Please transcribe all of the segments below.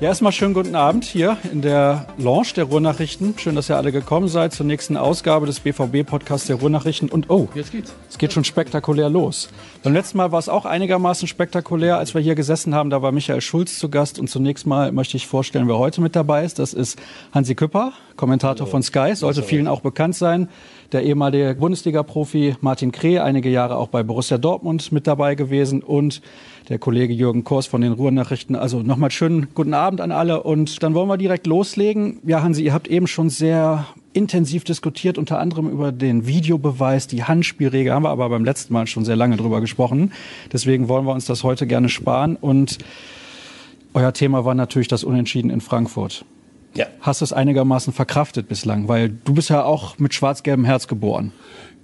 Ja, erstmal schönen guten Abend hier in der Lounge der Ruhrnachrichten. Schön, dass ihr alle gekommen seid zur nächsten Ausgabe des BVB-Podcasts der Ruhrnachrichten. Und oh, jetzt geht's. Es geht schon spektakulär los. Beim letzten Mal war es auch einigermaßen spektakulär, als wir hier gesessen haben. Da war Michael Schulz zu Gast. Und zunächst mal möchte ich vorstellen, wer heute mit dabei ist. Das ist Hansi Küpper, Kommentator von Sky, sollte vielen auch bekannt sein der ehemalige Bundesliga-Profi Martin Kreh, einige Jahre auch bei Borussia Dortmund mit dabei gewesen und der Kollege Jürgen Kors von den Ruhrnachrichten. Also nochmal schönen guten Abend an alle und dann wollen wir direkt loslegen. Ja, Hansi, ihr habt eben schon sehr intensiv diskutiert, unter anderem über den Videobeweis, die Handspielregel, haben wir aber beim letzten Mal schon sehr lange drüber gesprochen. Deswegen wollen wir uns das heute gerne sparen und euer Thema war natürlich das Unentschieden in Frankfurt. Ja. Hast du es einigermaßen verkraftet bislang? Weil du bist ja auch mit schwarz-gelbem Herz geboren.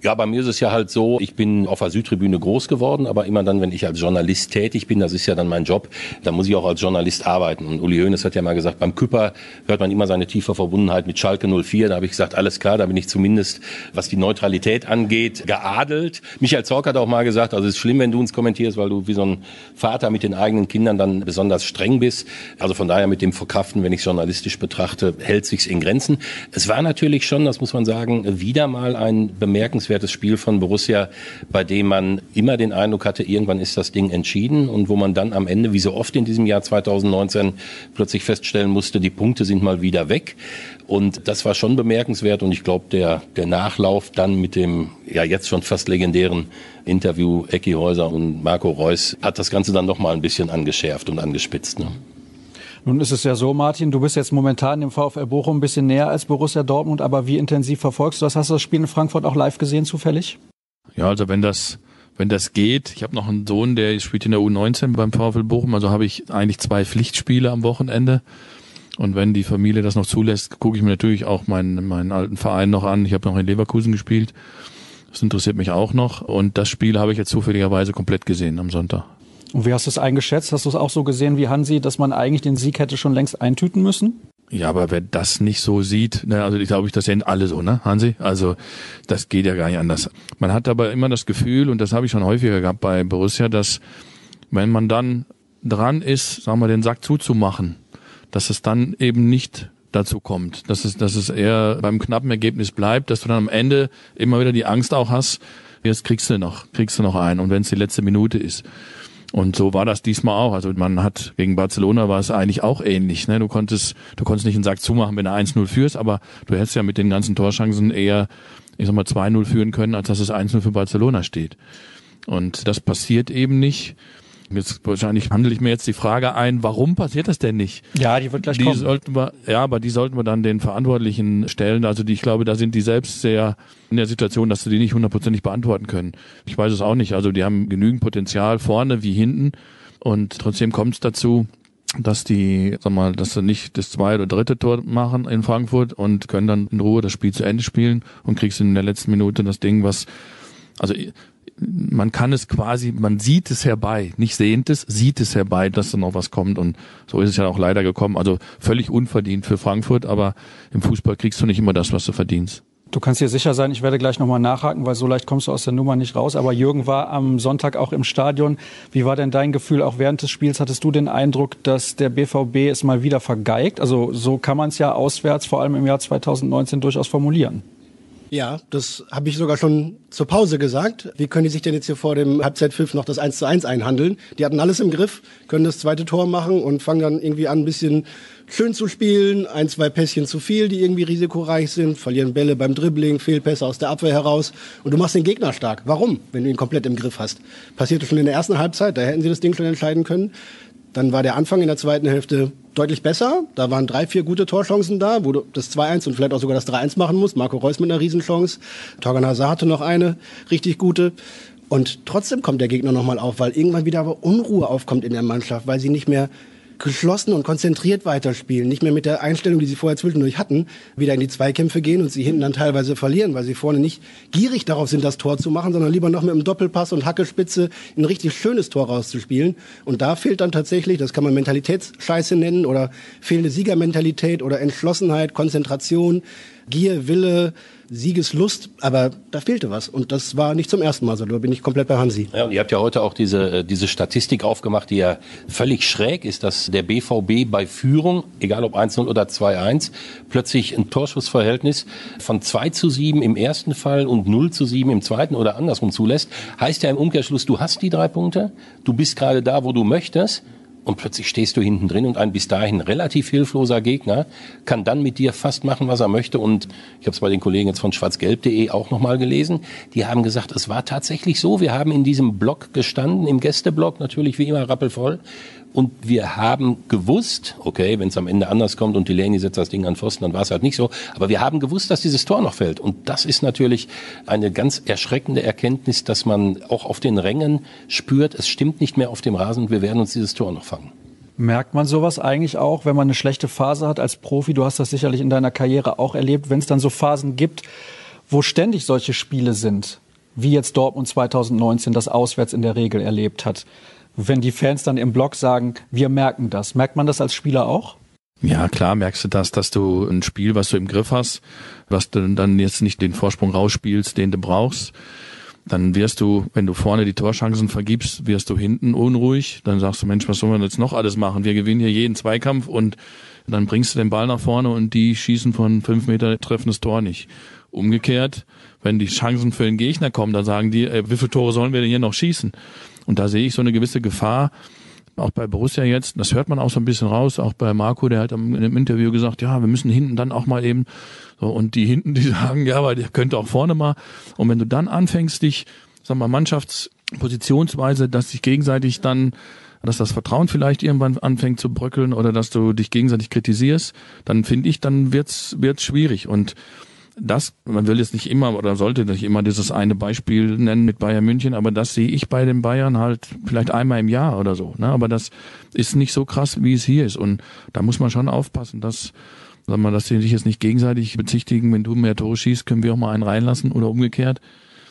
Ja, bei mir ist es ja halt so, ich bin auf der Südtribüne groß geworden, aber immer dann, wenn ich als Journalist tätig bin, das ist ja dann mein Job, dann muss ich auch als Journalist arbeiten. Und Uli Hoeneß hat ja mal gesagt, beim Küpper hört man immer seine tiefe Verbundenheit mit Schalke 04. Da habe ich gesagt, alles klar, da bin ich zumindest, was die Neutralität angeht, geadelt. Michael Zorc hat auch mal gesagt, also es ist schlimm, wenn du uns kommentierst, weil du wie so ein Vater mit den eigenen Kindern dann besonders streng bist. Also von daher mit dem Verkraften, wenn ich es journalistisch betrachte, hält sich's in Grenzen. Es war natürlich schon, das muss man sagen, wieder mal ein bemerkenswertes bemerkenswertes Spiel von Borussia, bei dem man immer den Eindruck hatte, irgendwann ist das Ding entschieden und wo man dann am Ende, wie so oft in diesem Jahr 2019, plötzlich feststellen musste, die Punkte sind mal wieder weg. Und das war schon bemerkenswert und ich glaube, der, der Nachlauf dann mit dem ja jetzt schon fast legendären Interview Ecki Häuser und Marco Reus hat das Ganze dann noch mal ein bisschen angeschärft und angespitzt. Ne? Nun ist es ja so, Martin, du bist jetzt momentan im VfL Bochum ein bisschen näher als Borussia Dortmund, aber wie intensiv verfolgst du das? Hast du das Spiel in Frankfurt auch live gesehen zufällig? Ja, also wenn das wenn das geht, ich habe noch einen Sohn, der spielt in der U19 beim VfL Bochum, also habe ich eigentlich zwei Pflichtspiele am Wochenende. Und wenn die Familie das noch zulässt, gucke ich mir natürlich auch meinen, meinen alten Verein noch an. Ich habe noch in Leverkusen gespielt. Das interessiert mich auch noch. Und das Spiel habe ich jetzt zufälligerweise komplett gesehen am Sonntag. Und wie hast du es eingeschätzt? Hast du es auch so gesehen wie Hansi, dass man eigentlich den Sieg hätte schon längst eintüten müssen? Ja, aber wer das nicht so sieht, ne, also ich glaube, ich das sehen alle so, ne, Hansi? Also das geht ja gar nicht anders. Man hat aber immer das Gefühl, und das habe ich schon häufiger gehabt bei Borussia, dass wenn man dann dran ist, sagen wir, den Sack zuzumachen, dass es dann eben nicht dazu kommt, dass es, dass es eher beim knappen Ergebnis bleibt, dass du dann am Ende immer wieder die Angst auch hast, jetzt kriegst du noch, kriegst du noch einen und wenn es die letzte Minute ist. Und so war das diesmal auch. Also man hat gegen Barcelona war es eigentlich auch ähnlich. Ne? Du konntest, du konntest nicht einen Sack zumachen, wenn du 1-0 führst, aber du hättest ja mit den ganzen Torschancen eher, ich sag mal, 2-0 führen können, als dass es 1-0 für Barcelona steht. Und das passiert eben nicht. Jetzt wahrscheinlich handle ich mir jetzt die Frage ein, warum passiert das denn nicht? Ja, die wird gleich die kommen. Sollten wir, ja, aber die sollten wir dann den Verantwortlichen stellen. Also die, ich glaube, da sind die selbst sehr in der Situation, dass sie die nicht hundertprozentig beantworten können. Ich weiß es auch nicht. Also die haben genügend Potenzial vorne wie hinten und trotzdem kommt es dazu, dass die, sag mal, dass sie nicht das zweite oder dritte Tor machen in Frankfurt und können dann in Ruhe das Spiel zu Ende spielen und kriegst in der letzten Minute das Ding, was also man kann es quasi, man sieht es herbei, nicht sehend es, sieht es herbei, dass da noch was kommt und so ist es ja auch leider gekommen. Also völlig unverdient für Frankfurt, aber im Fußball kriegst du nicht immer das, was du verdienst. Du kannst dir sicher sein, ich werde gleich nochmal nachhaken, weil so leicht kommst du aus der Nummer nicht raus. Aber Jürgen war am Sonntag auch im Stadion. Wie war denn dein Gefühl? Auch während des Spiels hattest du den Eindruck, dass der BVB es mal wieder vergeigt? Also so kann man es ja auswärts, vor allem im Jahr 2019, durchaus formulieren. Ja, das habe ich sogar schon zur Pause gesagt. Wie können die sich denn jetzt hier vor dem Halbzeitpfiff noch das 1 zu 1 einhandeln? Die hatten alles im Griff, können das zweite Tor machen und fangen dann irgendwie an, ein bisschen schön zu spielen. Ein, zwei Pässchen zu viel, die irgendwie risikoreich sind, verlieren Bälle beim Dribbling, Fehlpässe aus der Abwehr heraus. Und du machst den Gegner stark. Warum, wenn du ihn komplett im Griff hast? Passierte schon in der ersten Halbzeit, da hätten sie das Ding schon entscheiden können. Dann war der Anfang in der zweiten Hälfte deutlich besser. Da waren drei, vier gute Torchancen da, wo du das 2-1 und vielleicht auch sogar das 3-1 machen musst. Marco Reus mit einer Riesenchance. Torgan Hazard hatte noch eine richtig gute. Und trotzdem kommt der Gegner nochmal auf, weil irgendwann wieder aber Unruhe aufkommt in der Mannschaft, weil sie nicht mehr geschlossen und konzentriert weiterspielen, nicht mehr mit der Einstellung, die sie vorher zwischendurch hatten, wieder in die Zweikämpfe gehen und sie hinten dann teilweise verlieren, weil sie vorne nicht gierig darauf sind, das Tor zu machen, sondern lieber noch mit einem Doppelpass und Hackespitze ein richtig schönes Tor rauszuspielen. Und da fehlt dann tatsächlich, das kann man Mentalitätsscheiße nennen oder fehlende Siegermentalität oder Entschlossenheit, Konzentration, Gier, Wille, Siegeslust, aber da fehlte was. Und das war nicht zum ersten Mal so. Da bin ich komplett bei Hansi. Ja, und ihr habt ja heute auch diese, äh, diese Statistik aufgemacht, die ja völlig schräg ist, dass der BVB bei Führung, egal ob 1-0 oder 2-1, plötzlich ein Torschussverhältnis von 2 zu 7 im ersten Fall und 0 zu 7 im zweiten oder andersrum zulässt. Heißt ja im Umkehrschluss, du hast die drei Punkte, du bist gerade da, wo du möchtest und plötzlich stehst du hinten drin und ein bis dahin relativ hilfloser Gegner kann dann mit dir fast machen, was er möchte. Und ich habe es bei den Kollegen jetzt von schwarzgelb.de auch nochmal gelesen. Die haben gesagt, es war tatsächlich so. Wir haben in diesem Block gestanden, im Gästeblock natürlich wie immer rappelvoll. Und wir haben gewusst, okay, wenn es am Ende anders kommt und Delaney setzt das Ding an Pfosten, dann war es halt nicht so. Aber wir haben gewusst, dass dieses Tor noch fällt. Und das ist natürlich eine ganz erschreckende Erkenntnis, dass man auch auf den Rängen spürt, es stimmt nicht mehr auf dem Rasen und wir werden uns dieses Tor noch fangen. Merkt man sowas eigentlich auch, wenn man eine schlechte Phase hat als Profi? Du hast das sicherlich in deiner Karriere auch erlebt, wenn es dann so Phasen gibt, wo ständig solche Spiele sind, wie jetzt Dortmund 2019 das auswärts in der Regel erlebt hat wenn die Fans dann im Blog sagen, wir merken das. Merkt man das als Spieler auch? Ja, klar merkst du das, dass du ein Spiel, was du im Griff hast, was du dann jetzt nicht den Vorsprung rausspielst, den du brauchst, dann wirst du, wenn du vorne die Torchancen vergibst, wirst du hinten unruhig. Dann sagst du, Mensch, was sollen wir jetzt noch alles machen? Wir gewinnen hier jeden Zweikampf und dann bringst du den Ball nach vorne und die schießen von fünf Meter treffen das Tor nicht. Umgekehrt, wenn die Chancen für den Gegner kommen, dann sagen die, äh, wie viele Tore sollen wir denn hier noch schießen? Und da sehe ich so eine gewisse Gefahr, auch bei Borussia jetzt, das hört man auch so ein bisschen raus, auch bei Marco, der hat in einem Interview gesagt, ja, wir müssen hinten dann auch mal eben, so, und die hinten, die sagen, ja, aber der könnte auch vorne mal. Und wenn du dann anfängst, dich, sag mal, Mannschaftspositionsweise, dass sich gegenseitig dann, dass das Vertrauen vielleicht irgendwann anfängt zu bröckeln oder dass du dich gegenseitig kritisierst, dann finde ich, dann wird's, wird's schwierig. Und das, man will jetzt nicht immer oder sollte nicht immer dieses eine Beispiel nennen mit Bayern München, aber das sehe ich bei den Bayern halt vielleicht einmal im Jahr oder so. Ne? Aber das ist nicht so krass, wie es hier ist. Und da muss man schon aufpassen, dass, sagen wir, dass sie sich jetzt nicht gegenseitig bezichtigen, wenn du mehr Tore schießt, können wir auch mal einen reinlassen oder umgekehrt.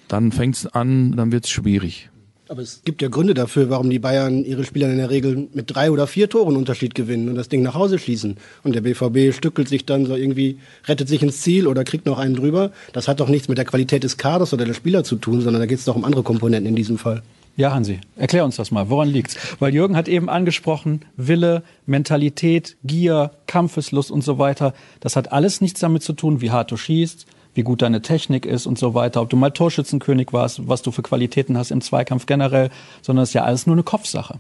Dann fängt's an, dann wird's schwierig. Aber es gibt ja Gründe dafür, warum die Bayern ihre Spieler in der Regel mit drei oder vier Toren Unterschied gewinnen und das Ding nach Hause schließen. Und der BVB stückelt sich dann so irgendwie, rettet sich ins Ziel oder kriegt noch einen drüber. Das hat doch nichts mit der Qualität des Kaders oder der Spieler zu tun, sondern da geht es doch um andere Komponenten in diesem Fall. Ja, Hansi, erklär uns das mal. Woran liegt's? Weil Jürgen hat eben angesprochen, Wille, Mentalität, Gier, Kampfeslust und so weiter. Das hat alles nichts damit zu tun, wie hart du schießt, wie gut deine Technik ist und so weiter, ob du mal Torschützenkönig warst, was du für Qualitäten hast im Zweikampf generell, sondern es ist ja alles nur eine Kopfsache.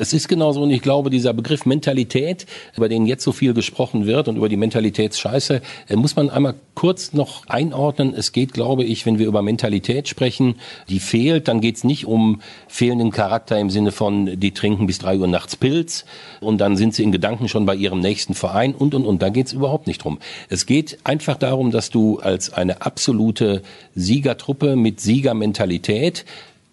Es ist genauso und ich glaube, dieser Begriff Mentalität, über den jetzt so viel gesprochen wird und über die Mentalitätsscheiße, äh, muss man einmal kurz noch einordnen. Es geht, glaube ich, wenn wir über Mentalität sprechen, die fehlt, dann geht es nicht um fehlenden Charakter im Sinne von, die trinken bis drei Uhr nachts Pilz und dann sind sie in Gedanken schon bei ihrem nächsten Verein und, und, und. Da geht es überhaupt nicht drum. Es geht einfach darum, dass du als eine absolute Siegertruppe mit Siegermentalität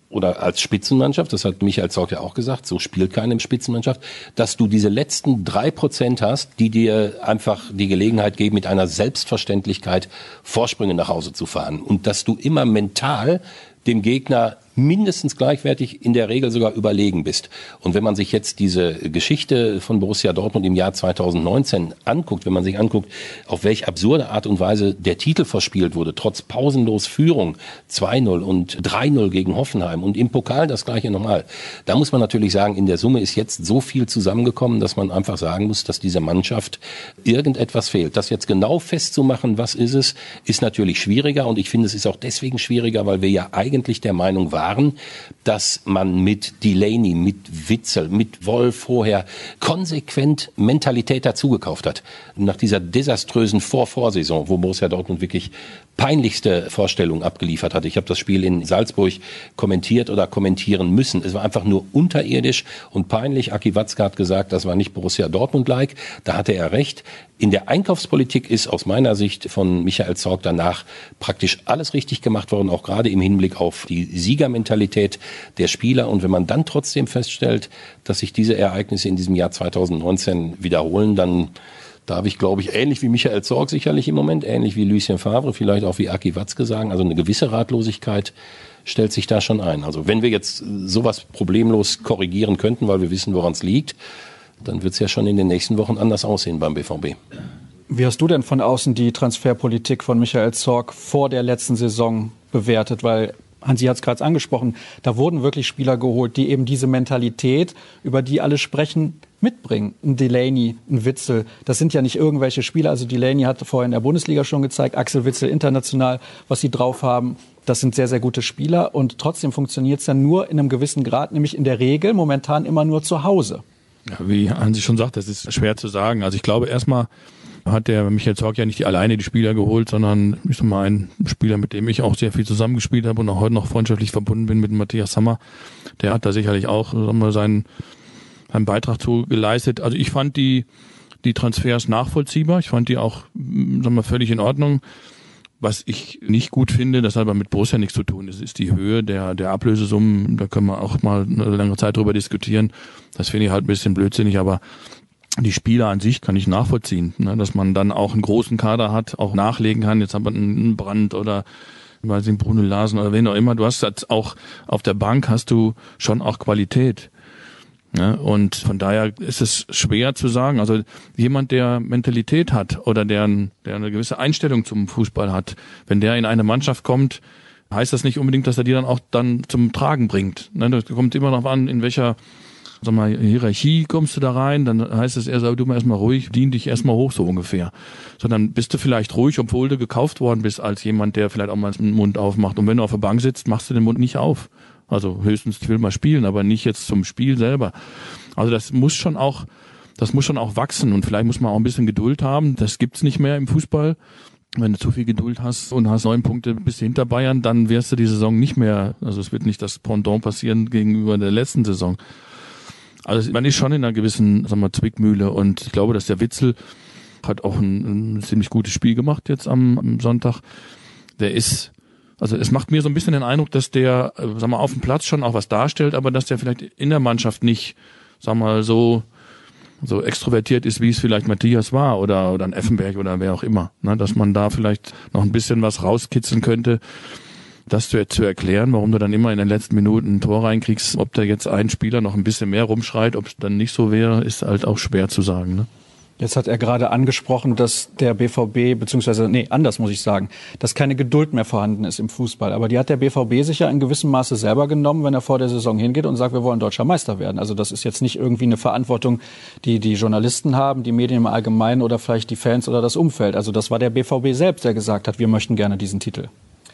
oder als Spitzenmannschaft, das hat Michael Zorc ja auch gesagt, so spielt keine Spitzenmannschaft, dass du diese letzten drei Prozent hast, die dir einfach die Gelegenheit geben, mit einer Selbstverständlichkeit Vorsprünge nach Hause zu fahren. Und dass du immer mental dem Gegner mindestens gleichwertig, in der Regel sogar überlegen bist. Und wenn man sich jetzt diese Geschichte von Borussia Dortmund im Jahr 2019 anguckt, wenn man sich anguckt, auf welche absurde Art und Weise der Titel verspielt wurde, trotz pausenlos Führung 2-0 und 3-0 gegen Hoffenheim und im Pokal das gleiche nochmal, da muss man natürlich sagen, in der Summe ist jetzt so viel zusammengekommen, dass man einfach sagen muss, dass dieser Mannschaft irgendetwas fehlt. Das jetzt genau festzumachen, was ist es, ist natürlich schwieriger und ich finde, es ist auch deswegen schwieriger, weil wir ja eigentlich der Meinung waren, waren, dass man mit Delaney, mit Witzel, mit Wolf vorher konsequent Mentalität dazugekauft hat. Nach dieser desaströsen Vorvorsaison, wo Borussia Dortmund wirklich peinlichste Vorstellung abgeliefert hat. Ich habe das Spiel in Salzburg kommentiert oder kommentieren müssen. Es war einfach nur unterirdisch und peinlich. Aki Watzke hat gesagt, das war nicht Borussia Dortmund-like. Da hatte er recht. In der Einkaufspolitik ist aus meiner Sicht von Michael Zorg danach praktisch alles richtig gemacht worden, auch gerade im Hinblick auf die Siegermentalität der Spieler. Und wenn man dann trotzdem feststellt, dass sich diese Ereignisse in diesem Jahr 2019 wiederholen, dann darf ich, glaube ich, ähnlich wie Michael Zorg sicherlich im Moment, ähnlich wie Lucien Favre, vielleicht auch wie Aki Watzke sagen, also eine gewisse Ratlosigkeit stellt sich da schon ein. Also wenn wir jetzt sowas problemlos korrigieren könnten, weil wir wissen, woran es liegt, dann wird es ja schon in den nächsten Wochen anders aussehen beim BVB. Wie hast du denn von außen die Transferpolitik von Michael Zorg vor der letzten Saison bewertet? Weil Hansi hat es gerade angesprochen, da wurden wirklich Spieler geholt, die eben diese Mentalität, über die alle sprechen, mitbringen. Ein Delaney, ein Witzel, das sind ja nicht irgendwelche Spieler. Also Delaney hat vorher in der Bundesliga schon gezeigt, Axel Witzel international, was sie drauf haben. Das sind sehr, sehr gute Spieler und trotzdem funktioniert es dann nur in einem gewissen Grad, nämlich in der Regel momentan immer nur zu Hause. Ja, wie Hansi schon sagt, das ist schwer zu sagen. Also ich glaube erstmal, hat der Michael Zorc ja nicht alleine die Spieler geholt, sondern ich sag mal ein Spieler, mit dem ich auch sehr viel zusammengespielt habe und auch heute noch freundschaftlich verbunden bin mit Matthias Sammer. Der hat da sicherlich auch sagen wir, seinen, seinen Beitrag zu geleistet. Also ich fand die, die Transfers nachvollziehbar. Ich fand die auch sagen wir, völlig in Ordnung. Was ich nicht gut finde, das hat aber mit Borussia nichts zu tun. Das ist die Höhe der, der Ablösesummen. Da können wir auch mal eine lange Zeit drüber diskutieren. Das finde ich halt ein bisschen blödsinnig, aber die Spieler an sich kann ich nachvollziehen, ne, dass man dann auch einen großen Kader hat, auch nachlegen kann. Jetzt hat man einen Brand oder ich weiß nicht, Bruno Larsen oder wen auch immer. Du hast jetzt auch auf der Bank hast du schon auch Qualität. Ne? Und von daher ist es schwer zu sagen. Also jemand, der Mentalität hat oder der, der eine gewisse Einstellung zum Fußball hat, wenn der in eine Mannschaft kommt, heißt das nicht unbedingt, dass er die dann auch dann zum Tragen bringt. Ne? Das kommt immer noch an, in welcher sag mal, Hierarchie kommst du da rein, dann heißt es eher, sag du mal erstmal ruhig, dien dich erstmal hoch, so ungefähr. Sondern bist du vielleicht ruhig, obwohl du gekauft worden bist, als jemand, der vielleicht auch mal den Mund aufmacht. Und wenn du auf der Bank sitzt, machst du den Mund nicht auf. Also höchstens, ich will mal spielen, aber nicht jetzt zum Spiel selber. Also das muss schon auch, das muss schon auch wachsen und vielleicht muss man auch ein bisschen Geduld haben. Das gibt's nicht mehr im Fußball. Wenn du zu viel Geduld hast und hast neun Punkte bis hinter Bayern, dann wirst du die Saison nicht mehr, also es wird nicht das Pendant passieren gegenüber der letzten Saison. Also man ist schon in einer gewissen, sagen wir, Zwickmühle und ich glaube, dass der Witzel hat auch ein, ein ziemlich gutes Spiel gemacht jetzt am, am Sonntag. Der ist also es macht mir so ein bisschen den Eindruck, dass der, äh, sag mal, auf dem Platz schon auch was darstellt, aber dass der vielleicht in der Mannschaft nicht, sag mal, so so extrovertiert ist, wie es vielleicht Matthias war oder oder ein Effenberg oder wer auch immer, ne? dass man da vielleicht noch ein bisschen was rauskitzeln könnte, das zu, zu erklären, warum du dann immer in den letzten Minuten ein Tor reinkriegst, ob da jetzt ein Spieler noch ein bisschen mehr rumschreit, ob es dann nicht so wäre, ist halt auch schwer zu sagen. Ne? Jetzt hat er gerade angesprochen, dass der BVB, beziehungsweise, nee, anders muss ich sagen, dass keine Geduld mehr vorhanden ist im Fußball. Aber die hat der BVB sich ja in gewissem Maße selber genommen, wenn er vor der Saison hingeht und sagt, wir wollen deutscher Meister werden. Also das ist jetzt nicht irgendwie eine Verantwortung, die die Journalisten haben, die Medien im Allgemeinen oder vielleicht die Fans oder das Umfeld. Also das war der BVB selbst, der gesagt hat, wir möchten gerne diesen Titel.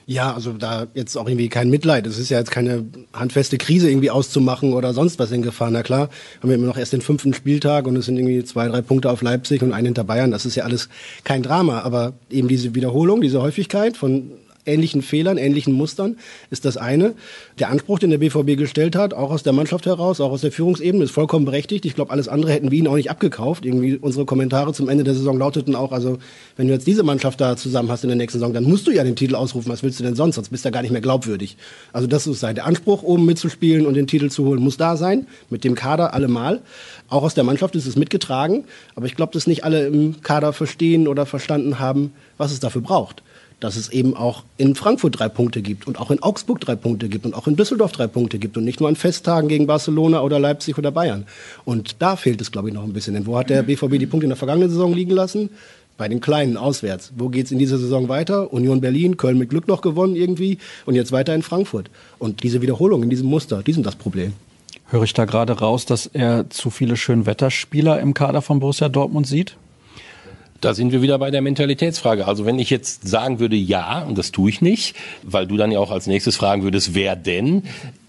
Ja, also da jetzt auch irgendwie kein Mitleid. Es ist ja jetzt keine handfeste Krise irgendwie auszumachen oder sonst was in Gefahr. Na klar, haben wir immer noch erst den fünften Spieltag und es sind irgendwie zwei, drei Punkte auf Leipzig und einen hinter Bayern. Das ist ja alles kein Drama. Aber eben diese Wiederholung, diese Häufigkeit von ähnlichen Fehlern, ähnlichen Mustern, ist das eine. Der Anspruch, den der BVB gestellt hat, auch aus der Mannschaft heraus, auch aus der Führungsebene, ist vollkommen berechtigt. Ich glaube, alles andere hätten wir ihn auch nicht abgekauft. Irgendwie unsere Kommentare zum Ende der Saison lauteten auch, also wenn du jetzt diese Mannschaft da zusammen hast in der nächsten Saison, dann musst du ja den Titel ausrufen. Was willst du denn sonst? Sonst bist du ja gar nicht mehr glaubwürdig. Also das ist sein. Der Anspruch, oben mitzuspielen und den Titel zu holen, muss da sein. Mit dem Kader allemal. Auch aus der Mannschaft ist es mitgetragen. Aber ich glaube, dass nicht alle im Kader verstehen oder verstanden haben, was es dafür braucht dass es eben auch in Frankfurt drei Punkte gibt und auch in Augsburg drei Punkte gibt und auch in Düsseldorf drei Punkte gibt und nicht nur an Festtagen gegen Barcelona oder Leipzig oder Bayern. Und da fehlt es, glaube ich, noch ein bisschen. Denn wo hat der BVB die Punkte in der vergangenen Saison liegen lassen? Bei den Kleinen auswärts. Wo geht es in dieser Saison weiter? Union Berlin, Köln mit Glück noch gewonnen irgendwie und jetzt weiter in Frankfurt. Und diese Wiederholung in diesem Muster, die sind das Problem. Höre ich da gerade raus, dass er zu viele Schönwetterspieler im Kader von Borussia Dortmund sieht? Da sind wir wieder bei der Mentalitätsfrage. Also wenn ich jetzt sagen würde ja, und das tue ich nicht, weil du dann ja auch als nächstes fragen würdest, wer denn?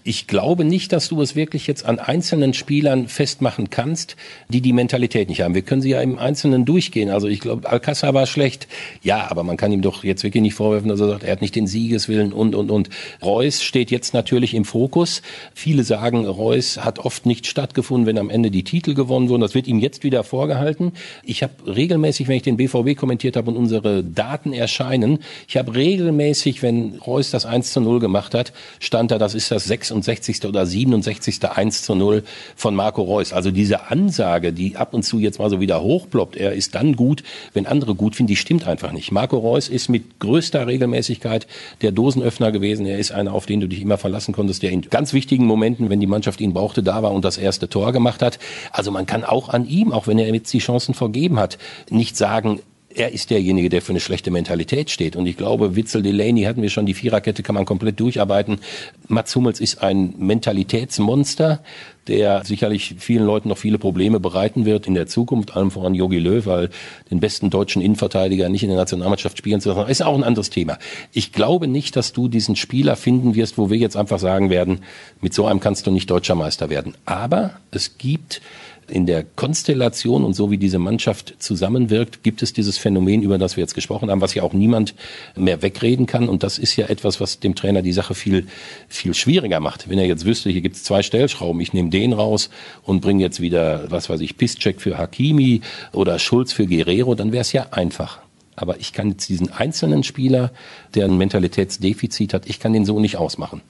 Ich glaube nicht, dass du es wirklich jetzt an einzelnen Spielern festmachen kannst, die die Mentalität nicht haben. Wir können sie ja im Einzelnen durchgehen. Also ich glaube, Alcázar war schlecht. Ja, aber man kann ihm doch jetzt wirklich nicht vorwerfen, dass er sagt, er hat nicht den Siegeswillen und, und, und. Reus steht jetzt natürlich im Fokus. Viele sagen, Reus hat oft nicht stattgefunden, wenn am Ende die Titel gewonnen wurden. Das wird ihm jetzt wieder vorgehalten. Ich habe regelmäßig, wenn ich den BVB kommentiert habe und unsere Daten erscheinen, ich habe regelmäßig, wenn Reus das 1 zu 0 gemacht hat, stand da, das ist das 66. oder 67. 1 zu 0 von Marco Reus. Also diese Ansage, die ab und zu jetzt mal so wieder hochploppt, er ist dann gut, wenn andere gut finden, die stimmt einfach nicht. Marco Reus ist mit größter Regelmäßigkeit der Dosenöffner gewesen. Er ist einer, auf den du dich immer verlassen konntest, der in ganz wichtigen Momenten, wenn die Mannschaft ihn brauchte, da war und das erste Tor gemacht hat. Also man kann auch an ihm, auch wenn er jetzt die Chancen vergeben hat, nicht sagen, er ist derjenige, der für eine schlechte Mentalität steht. Und ich glaube, Witzel Delaney hatten wir schon, die Viererkette kann man komplett durcharbeiten. Mats Hummels ist ein Mentalitätsmonster, der sicherlich vielen Leuten noch viele Probleme bereiten wird in der Zukunft, allem voran Jogi Löw, weil den besten deutschen Innenverteidiger nicht in der Nationalmannschaft spielen zu lassen, ist auch ein anderes Thema. Ich glaube nicht, dass du diesen Spieler finden wirst, wo wir jetzt einfach sagen werden, mit so einem kannst du nicht deutscher Meister werden. Aber es gibt in der Konstellation und so wie diese Mannschaft zusammenwirkt, gibt es dieses Phänomen, über das wir jetzt gesprochen haben, was ja auch niemand mehr wegreden kann. Und das ist ja etwas, was dem Trainer die Sache viel, viel schwieriger macht. Wenn er jetzt wüsste, hier gibt es zwei Stellschrauben, ich nehme den raus und bringe jetzt wieder, was weiß ich, Pisscheck für Hakimi oder Schulz für Guerrero, dann wäre es ja einfach. Aber ich kann jetzt diesen einzelnen Spieler, der ein Mentalitätsdefizit hat, ich kann den so nicht ausmachen.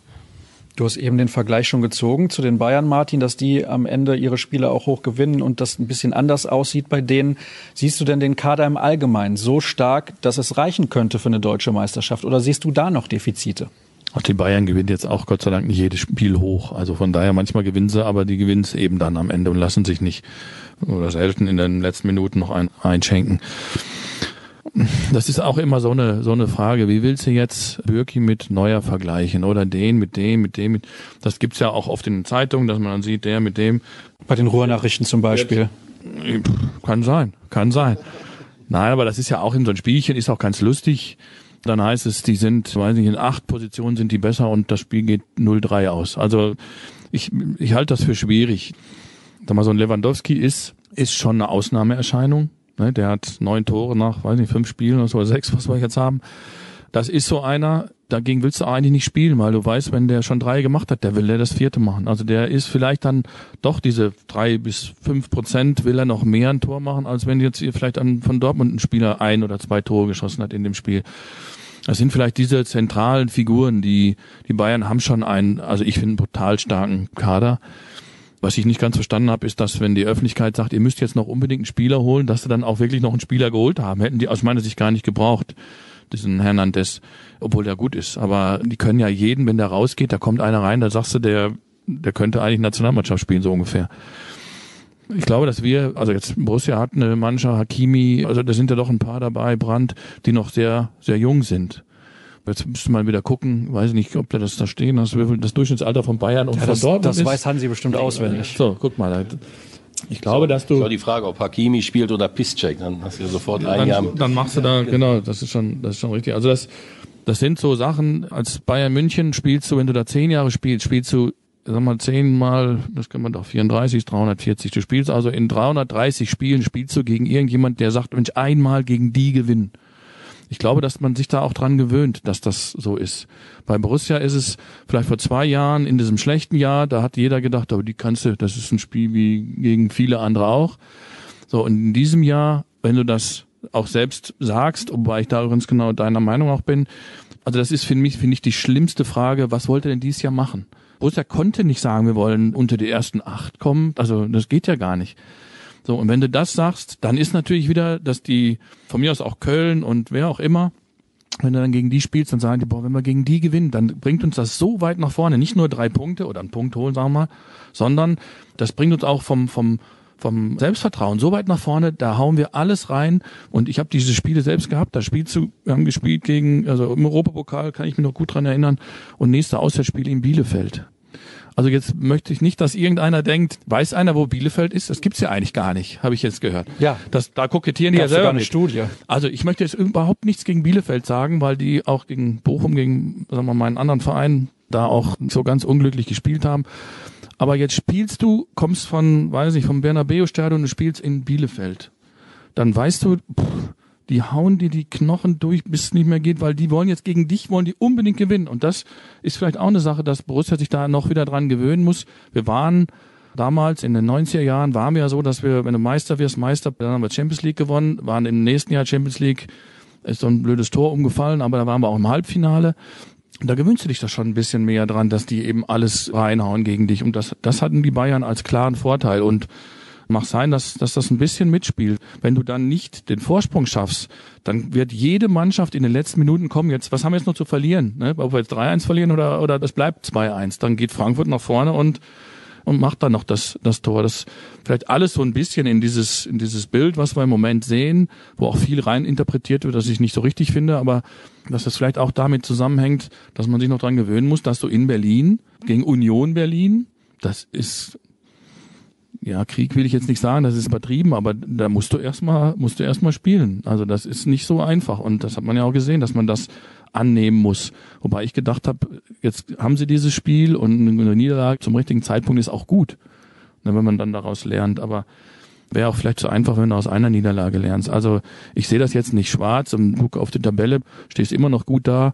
Du hast eben den Vergleich schon gezogen zu den Bayern, Martin, dass die am Ende ihre Spiele auch hoch gewinnen und das ein bisschen anders aussieht bei denen. Siehst du denn den Kader im Allgemeinen so stark, dass es reichen könnte für eine deutsche Meisterschaft? Oder siehst du da noch Defizite? Auch die Bayern gewinnen jetzt auch Gott sei Dank nicht jedes Spiel hoch. Also von daher manchmal gewinnen sie, aber die gewinnen es eben dann am Ende und lassen sich nicht oder selten in den letzten Minuten noch ein, einschenken das ist auch immer so eine, so eine Frage. Wie willst du jetzt Birki mit Neuer vergleichen oder den mit dem, mit dem? Mit, das gibt's ja auch oft in den Zeitungen, dass man dann sieht, der mit dem. Bei den Ruhrnachrichten zum Beispiel. Kann sein, kann sein. Nein, aber das ist ja auch in so ein Spielchen, ist auch ganz lustig. Dann heißt es, die sind, weiß nicht, in acht Positionen sind die besser und das Spiel geht 0-3 aus. Also ich, ich halte das für schwierig. Sag mal, so ein Lewandowski ist, ist schon eine Ausnahmeerscheinung. Ne, der hat neun Tore nach, weiß nicht, fünf Spielen oder so, sechs, was wir jetzt haben. Das ist so einer, dagegen willst du eigentlich nicht spielen, weil du weißt, wenn der schon drei gemacht hat, der will der das vierte machen. Also der ist vielleicht dann doch diese drei bis fünf Prozent will er noch mehr ein Tor machen, als wenn jetzt hier vielleicht an, von Dortmund ein Spieler ein oder zwei Tore geschossen hat in dem Spiel. Das sind vielleicht diese zentralen Figuren, die, die Bayern haben schon einen, also ich finde, brutal starken Kader. Was ich nicht ganz verstanden habe, ist, dass wenn die Öffentlichkeit sagt, ihr müsst jetzt noch unbedingt einen Spieler holen, dass sie dann auch wirklich noch einen Spieler geholt haben. Hätten die aus meiner Sicht gar nicht gebraucht, diesen Hernandez, obwohl der gut ist. Aber die können ja jeden, wenn der rausgeht, da kommt einer rein, da sagst du, der, der könnte eigentlich Nationalmannschaft spielen, so ungefähr. Ich glaube, dass wir, also jetzt Borussia hat eine Mannschaft, Hakimi, also da sind ja doch ein paar dabei, Brandt, die noch sehr, sehr jung sind. Jetzt müsste man wieder gucken, weiß nicht, ob der das da stehen hast, das Durchschnittsalter von Bayern und ja, von das, Dortmund Das ist. weiß Hansi bestimmt auswendig. So, guck mal. Ich glaube, dass du. So die Frage, ob Hakimi spielt oder Piszczek, dann hast du ja sofort ein Jahr. Dann, dann machst du da, genau, das ist schon, das ist schon richtig. Also das, das sind so Sachen, als Bayern München spielst du, wenn du da zehn Jahre spielst, spielst du, sag mal, zehnmal, das kann man doch 34, 340. Du spielst also in 330 Spielen spielst du gegen irgendjemand, der sagt, Mensch, einmal gegen die gewinnen ich glaube, dass man sich da auch dran gewöhnt, dass das so ist. Bei Borussia ist es vielleicht vor zwei Jahren in diesem schlechten Jahr, da hat jeder gedacht, aber die kannst du, das ist ein Spiel wie gegen viele andere auch. So, und in diesem Jahr, wenn du das auch selbst sagst, wobei ich da übrigens genau deiner Meinung auch bin, also das ist für mich, finde ich, die schlimmste Frage, was wollt ihr denn dieses Jahr machen? Borussia konnte nicht sagen, wir wollen unter die ersten acht kommen, also das geht ja gar nicht. So, und wenn du das sagst, dann ist natürlich wieder, dass die, von mir aus auch Köln und wer auch immer, wenn du dann gegen die spielst, dann sagen die, boah, wenn wir gegen die gewinnen, dann bringt uns das so weit nach vorne. Nicht nur drei Punkte oder einen Punkt holen, sagen wir mal, sondern das bringt uns auch vom, vom, vom Selbstvertrauen so weit nach vorne, da hauen wir alles rein. Und ich habe diese Spiele selbst gehabt. Da spielst du, wir haben gespielt gegen, also im Europapokal kann ich mich noch gut dran erinnern. Und nächste Auswärtsspiel in Bielefeld. Also jetzt möchte ich nicht, dass irgendeiner denkt, weiß einer, wo Bielefeld ist? Das gibt's ja eigentlich gar nicht, habe ich jetzt gehört. Ja. Das, da kokettieren die ja selber eine mit. Studie. Also ich möchte jetzt überhaupt nichts gegen Bielefeld sagen, weil die auch gegen Bochum, gegen sagen wir mal einen anderen Verein da auch so ganz unglücklich gespielt haben. Aber jetzt spielst du, kommst von, weiß ich, vom Bernabeu-Stadion und spielst in Bielefeld. Dann weißt du, pff, die hauen dir die Knochen durch, bis es nicht mehr geht, weil die wollen jetzt gegen dich, wollen die unbedingt gewinnen. Und das ist vielleicht auch eine Sache, dass Borussia sich da noch wieder dran gewöhnen muss. Wir waren damals in den 90er Jahren, waren wir ja so, dass wir, wenn du Meister wirst, Meister, dann haben wir Champions League gewonnen, waren im nächsten Jahr Champions League, ist so ein blödes Tor umgefallen, aber da waren wir auch im Halbfinale. Da gewöhnst du dich da schon ein bisschen mehr dran, dass die eben alles reinhauen gegen dich. Und das, das hatten die Bayern als klaren Vorteil. Und Mach sein, dass, dass das ein bisschen mitspielt. Wenn du dann nicht den Vorsprung schaffst, dann wird jede Mannschaft in den letzten Minuten kommen, jetzt, was haben wir jetzt noch zu verlieren? Ne? Ob wir jetzt 3-1 verlieren oder, oder das bleibt 2-1. Dann geht Frankfurt nach vorne und, und macht dann noch das, das Tor. Das vielleicht alles so ein bisschen in dieses, in dieses Bild, was wir im Moment sehen, wo auch viel rein interpretiert wird, das ich nicht so richtig finde, aber dass das vielleicht auch damit zusammenhängt, dass man sich noch dran gewöhnen muss, dass du in Berlin gegen Union Berlin, das ist ja, Krieg will ich jetzt nicht sagen, das ist übertrieben, aber da musst du erstmal, musst du erstmal spielen. Also das ist nicht so einfach und das hat man ja auch gesehen, dass man das annehmen muss. Wobei ich gedacht habe, jetzt haben sie dieses Spiel und eine Niederlage zum richtigen Zeitpunkt ist auch gut, ne, wenn man dann daraus lernt. Aber wäre auch vielleicht zu einfach, wenn du aus einer Niederlage lernst. Also ich sehe das jetzt nicht schwarz. Im Guck auf die Tabelle stehst immer noch gut da.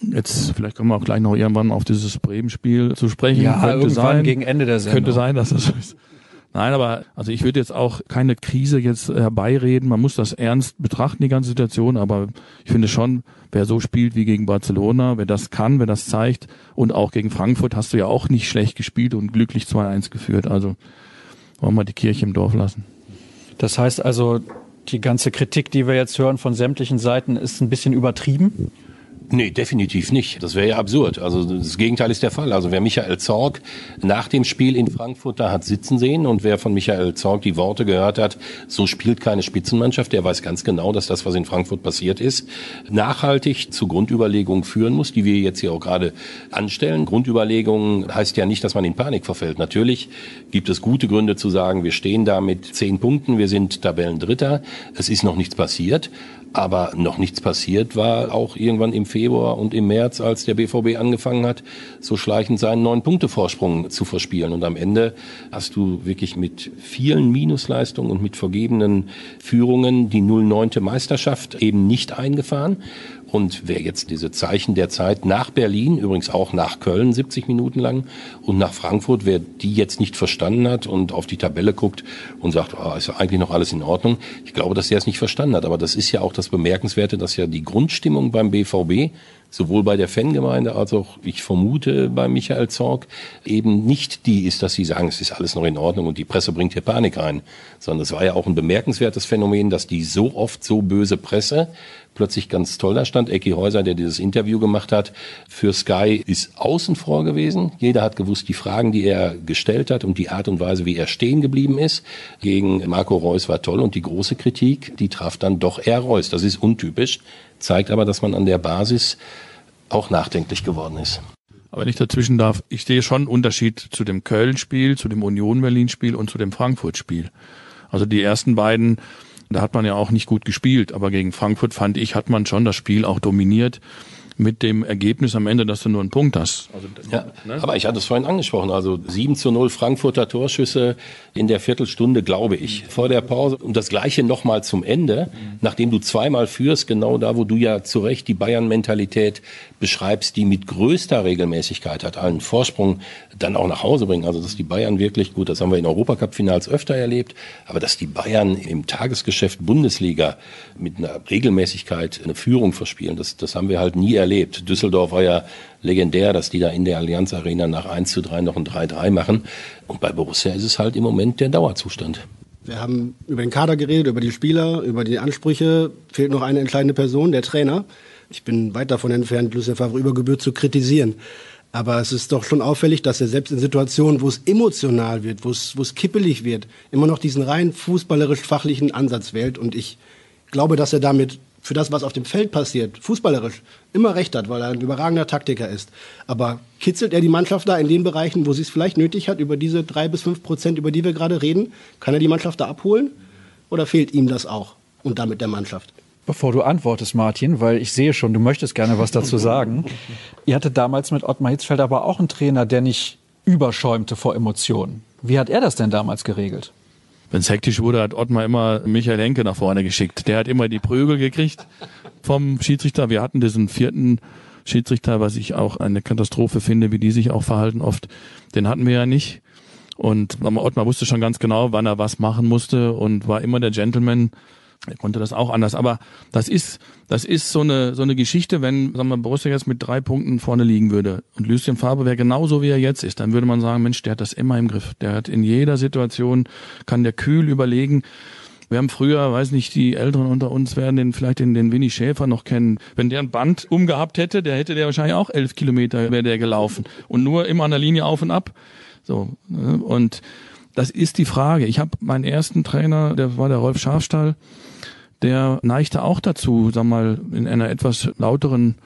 Jetzt, vielleicht kommen wir auch gleich noch irgendwann auf dieses Bremen-Spiel zu sprechen. Ja, könnte irgendwann sein, gegen Ende der Sendung. Könnte sein, dass das so ist. Nein, aber also ich würde jetzt auch keine Krise jetzt herbeireden. Man muss das ernst betrachten, die ganze Situation. Aber ich finde schon, wer so spielt wie gegen Barcelona, wer das kann, wer das zeigt und auch gegen Frankfurt hast du ja auch nicht schlecht gespielt und glücklich 2-1 geführt. Also wollen wir die Kirche im Dorf lassen. Das heißt also, die ganze Kritik, die wir jetzt hören von sämtlichen Seiten, ist ein bisschen übertrieben? Nee, definitiv nicht. Das wäre ja absurd. Also das Gegenteil ist der Fall. Also wer Michael Zorg nach dem Spiel in Frankfurt da hat sitzen sehen und wer von Michael Zorg die Worte gehört hat, so spielt keine Spitzenmannschaft, der weiß ganz genau, dass das, was in Frankfurt passiert ist, nachhaltig zu Grundüberlegungen führen muss, die wir jetzt hier auch gerade anstellen. Grundüberlegungen heißt ja nicht, dass man in Panik verfällt. Natürlich gibt es gute Gründe zu sagen, wir stehen da mit zehn Punkten, wir sind Tabellendritter, es ist noch nichts passiert. Aber noch nichts passiert war auch irgendwann im Februar und im März, als der BVB angefangen hat, so schleichend seinen neun Punkte Vorsprung zu verspielen. Und am Ende hast du wirklich mit vielen Minusleistungen und mit vergebenen Führungen die 09. Meisterschaft eben nicht eingefahren. Und wer jetzt diese Zeichen der Zeit nach Berlin, übrigens auch nach Köln 70 Minuten lang und nach Frankfurt, wer die jetzt nicht verstanden hat und auf die Tabelle guckt und sagt, oh, ist ja eigentlich noch alles in Ordnung, ich glaube, dass der es nicht verstanden hat. Aber das ist ja auch das Bemerkenswerte, dass ja die Grundstimmung beim BVB sowohl bei der Fangemeinde als auch, ich vermute, bei Michael Zorg eben nicht die ist, dass sie sagen, es ist alles noch in Ordnung und die Presse bringt hier Panik rein, sondern es war ja auch ein bemerkenswertes Phänomen, dass die so oft so böse Presse plötzlich ganz toll da stand. Ecki Häuser, der dieses Interview gemacht hat für Sky, ist außen vor gewesen. Jeder hat gewusst, die Fragen, die er gestellt hat und die Art und Weise, wie er stehen geblieben ist, gegen Marco Reus war toll und die große Kritik, die traf dann doch eher Reus. Das ist untypisch zeigt aber, dass man an der Basis auch nachdenklich geworden ist. Aber wenn ich dazwischen darf, ich sehe schon einen Unterschied zu dem Köln-Spiel, zu dem Union-Berlin-Spiel und zu dem Frankfurt-Spiel. Also die ersten beiden, da hat man ja auch nicht gut gespielt, aber gegen Frankfurt fand ich, hat man schon das Spiel auch dominiert mit dem Ergebnis am Ende, dass du nur einen Punkt hast. Also, ja, ne? Aber ich hatte es vorhin angesprochen, also 7 zu 0 Frankfurter Torschüsse in der Viertelstunde, glaube ich, vor der Pause. Und das Gleiche nochmal zum Ende, mhm. nachdem du zweimal führst, genau da, wo du ja zu Recht die Bayern-Mentalität beschreibst, die mit größter Regelmäßigkeit hat, einen Vorsprung dann auch nach Hause bringen. Also dass die Bayern wirklich, gut, das haben wir in Europacup-Finals öfter erlebt, aber dass die Bayern im Tagesgeschäft Bundesliga mit einer Regelmäßigkeit eine Führung verspielen, das, das haben wir halt nie erlebt. Düsseldorf war ja legendär, dass die da in der Allianz Arena nach 1 zu 3 noch ein 3-3 machen. Und bei Borussia ist es halt im Moment der Dauerzustand. Wir haben über den Kader geredet, über die Spieler, über die Ansprüche. Fehlt noch eine entscheidende Person, der Trainer. Ich bin weit davon entfernt, Lucien Favre über Gebühr zu kritisieren. Aber es ist doch schon auffällig, dass er selbst in Situationen, wo es emotional wird, wo es, wo es kippelig wird, immer noch diesen rein fußballerisch-fachlichen Ansatz wählt. Und ich glaube, dass er damit für das, was auf dem Feld passiert, fußballerisch, immer recht hat, weil er ein überragender Taktiker ist. Aber kitzelt er die Mannschaft da in den Bereichen, wo sie es vielleicht nötig hat, über diese drei bis fünf Prozent, über die wir gerade reden, kann er die Mannschaft da abholen? Oder fehlt ihm das auch und damit der Mannschaft? Bevor du antwortest, Martin, weil ich sehe schon, du möchtest gerne was dazu sagen. Ihr hattet damals mit Ottmar Hitzfeld aber auch einen Trainer, der nicht überschäumte vor Emotionen. Wie hat er das denn damals geregelt? Wenn es hektisch wurde, hat Ottmar immer Michael Henke nach vorne geschickt. Der hat immer die Prügel gekriegt vom Schiedsrichter. Wir hatten diesen vierten Schiedsrichter, was ich auch eine Katastrophe finde, wie die sich auch verhalten oft. Den hatten wir ja nicht. Und Ottmar wusste schon ganz genau, wann er was machen musste und war immer der Gentleman. Er konnte das auch anders. Aber das ist, das ist so eine, so eine Geschichte, wenn, sagen wir, Borussia jetzt mit drei Punkten vorne liegen würde und Lucien Faber wäre genauso wie er jetzt ist, dann würde man sagen, Mensch, der hat das immer im Griff. Der hat in jeder Situation, kann der kühl überlegen. Wir haben früher, weiß nicht, die Älteren unter uns werden den vielleicht den, den Winnie Schäfer noch kennen. Wenn der ein Band umgehabt hätte, der hätte der wahrscheinlich auch elf Kilometer wäre der gelaufen und nur immer an der Linie auf und ab. So ne? und das ist die Frage. Ich habe meinen ersten Trainer, der war der Rolf Schafstall, der neigte auch dazu, sag mal, in einer etwas lauteren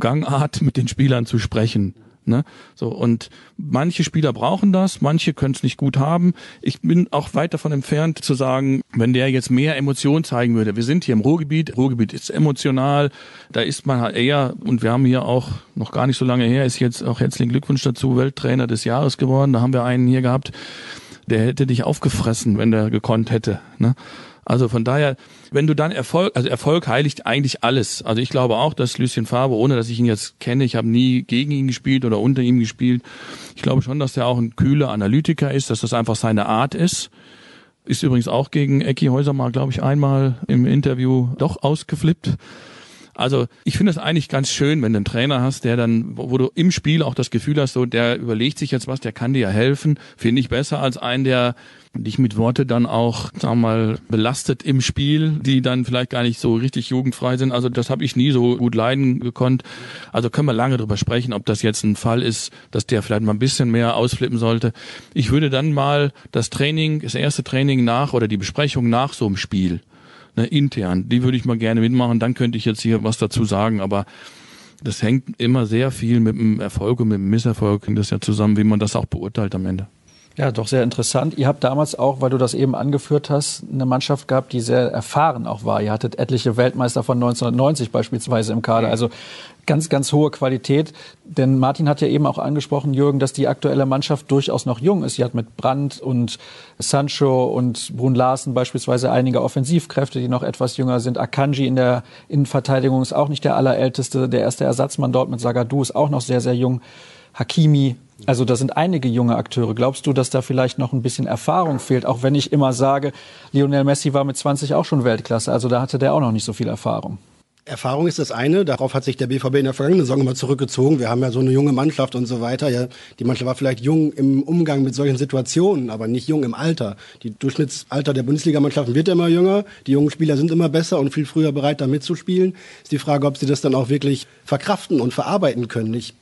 Gangart mit den Spielern zu sprechen. Ne? So und manche Spieler brauchen das, manche können es nicht gut haben. Ich bin auch weit davon entfernt zu sagen, wenn der jetzt mehr Emotion zeigen würde. Wir sind hier im Ruhrgebiet, Ruhrgebiet ist emotional, da ist man halt eher und wir haben hier auch noch gar nicht so lange her ist jetzt auch herzlichen Glückwunsch dazu Welttrainer des Jahres geworden. Da haben wir einen hier gehabt, der hätte dich aufgefressen, wenn der gekonnt hätte. Ne? Also von daher, wenn du dann Erfolg, also Erfolg heiligt eigentlich alles. Also ich glaube auch, dass Lucien Faber, ohne dass ich ihn jetzt kenne, ich habe nie gegen ihn gespielt oder unter ihm gespielt. Ich glaube schon, dass er auch ein kühler Analytiker ist, dass das einfach seine Art ist. Ist übrigens auch gegen Ecki Häuser mal, glaube ich, einmal im Interview doch ausgeflippt. Also ich finde es eigentlich ganz schön, wenn du einen Trainer hast, der dann, wo, wo, du im Spiel auch das Gefühl hast, so der überlegt sich jetzt was, der kann dir ja helfen. Finde ich besser als einen, der dich mit Worte dann auch, sagen wir mal, belastet im Spiel, die dann vielleicht gar nicht so richtig jugendfrei sind. Also das habe ich nie so gut leiden gekonnt. Also können wir lange drüber sprechen, ob das jetzt ein Fall ist, dass der vielleicht mal ein bisschen mehr ausflippen sollte. Ich würde dann mal das Training, das erste Training nach oder die Besprechung nach so einem Spiel ne, intern. Die würde ich mal gerne mitmachen. Dann könnte ich jetzt hier was dazu sagen, aber das hängt immer sehr viel mit dem Erfolg und mit dem Misserfolg hängt das ja zusammen, wie man das auch beurteilt am Ende. Ja, doch sehr interessant. Ihr habt damals auch, weil du das eben angeführt hast, eine Mannschaft gehabt, die sehr erfahren auch war. Ihr hattet etliche Weltmeister von 1990 beispielsweise im Kader. Also ganz, ganz hohe Qualität. Denn Martin hat ja eben auch angesprochen, Jürgen, dass die aktuelle Mannschaft durchaus noch jung ist. Sie hat mit Brandt und Sancho und Brun Larsen beispielsweise einige Offensivkräfte, die noch etwas jünger sind. Akanji in der Innenverteidigung ist auch nicht der allerälteste. Der erste Ersatzmann dort mit Sagadu ist auch noch sehr, sehr jung. Hakimi also da sind einige junge Akteure. Glaubst du, dass da vielleicht noch ein bisschen Erfahrung fehlt? Auch wenn ich immer sage, Lionel Messi war mit 20 auch schon Weltklasse. Also da hatte der auch noch nicht so viel Erfahrung. Erfahrung ist das eine. Darauf hat sich der BVB in der vergangenen Saison immer zurückgezogen. Wir haben ja so eine junge Mannschaft und so weiter. Ja, die Mannschaft war vielleicht jung im Umgang mit solchen Situationen, aber nicht jung im Alter. Die Durchschnittsalter der Bundesligamannschaften wird immer jünger. Die jungen Spieler sind immer besser und viel früher bereit, da mitzuspielen. Ist die Frage, ob sie das dann auch wirklich verkraften und verarbeiten können. Ich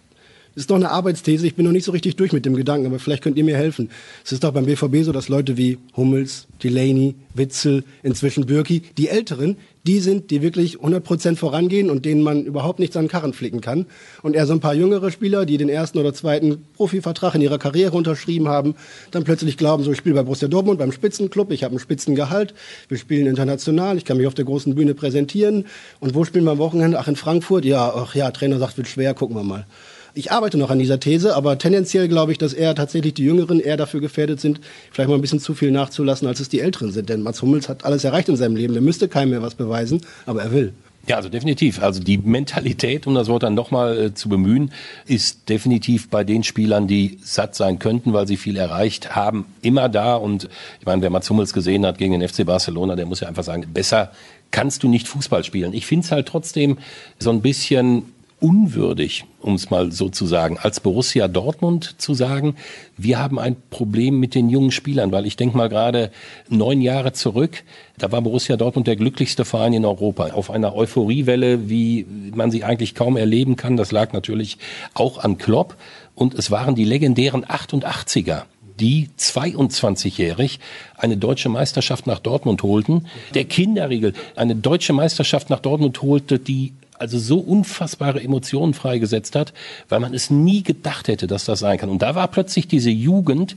ist doch eine Arbeitsthese. Ich bin noch nicht so richtig durch mit dem Gedanken, aber vielleicht könnt ihr mir helfen. Es ist doch beim BVB so, dass Leute wie Hummels, Delaney, Witzel, inzwischen Bürki, die Älteren, die sind, die wirklich 100 Prozent vorangehen und denen man überhaupt nichts an den Karren flicken kann. Und eher so ein paar jüngere Spieler, die den ersten oder zweiten Profivertrag in ihrer Karriere unterschrieben haben, dann plötzlich glauben, so ich spiele bei Borussia Dortmund beim Spitzenclub, ich habe ein Spitzengehalt, wir spielen international, ich kann mich auf der großen Bühne präsentieren. Und wo spielen wir am Wochenende? Ach, in Frankfurt? Ja, ach ja, Trainer sagt, wird schwer, gucken wir mal. Ich arbeite noch an dieser These, aber tendenziell glaube ich, dass eher tatsächlich die Jüngeren eher dafür gefährdet sind, vielleicht mal ein bisschen zu viel nachzulassen, als es die Älteren sind. Denn Mats Hummels hat alles erreicht in seinem Leben. Er müsste keinem mehr was beweisen, aber er will. Ja, also definitiv. Also die Mentalität, um das Wort dann nochmal äh, zu bemühen, ist definitiv bei den Spielern, die satt sein könnten, weil sie viel erreicht haben, immer da. Und ich meine, wer Mats Hummels gesehen hat gegen den FC Barcelona, der muss ja einfach sagen, besser kannst du nicht Fußball spielen. Ich finde es halt trotzdem so ein bisschen unwürdig, um es mal so zu sagen, als Borussia Dortmund zu sagen, wir haben ein Problem mit den jungen Spielern, weil ich denke mal gerade neun Jahre zurück, da war Borussia Dortmund der glücklichste Verein in Europa, auf einer Euphoriewelle, wie man sie eigentlich kaum erleben kann. Das lag natürlich auch an Klopp und es waren die legendären 88er die 22-jährig eine deutsche Meisterschaft nach Dortmund holten. Der Kinderriegel eine deutsche Meisterschaft nach Dortmund holte, die also so unfassbare Emotionen freigesetzt hat, weil man es nie gedacht hätte, dass das sein kann. Und da war plötzlich diese Jugend,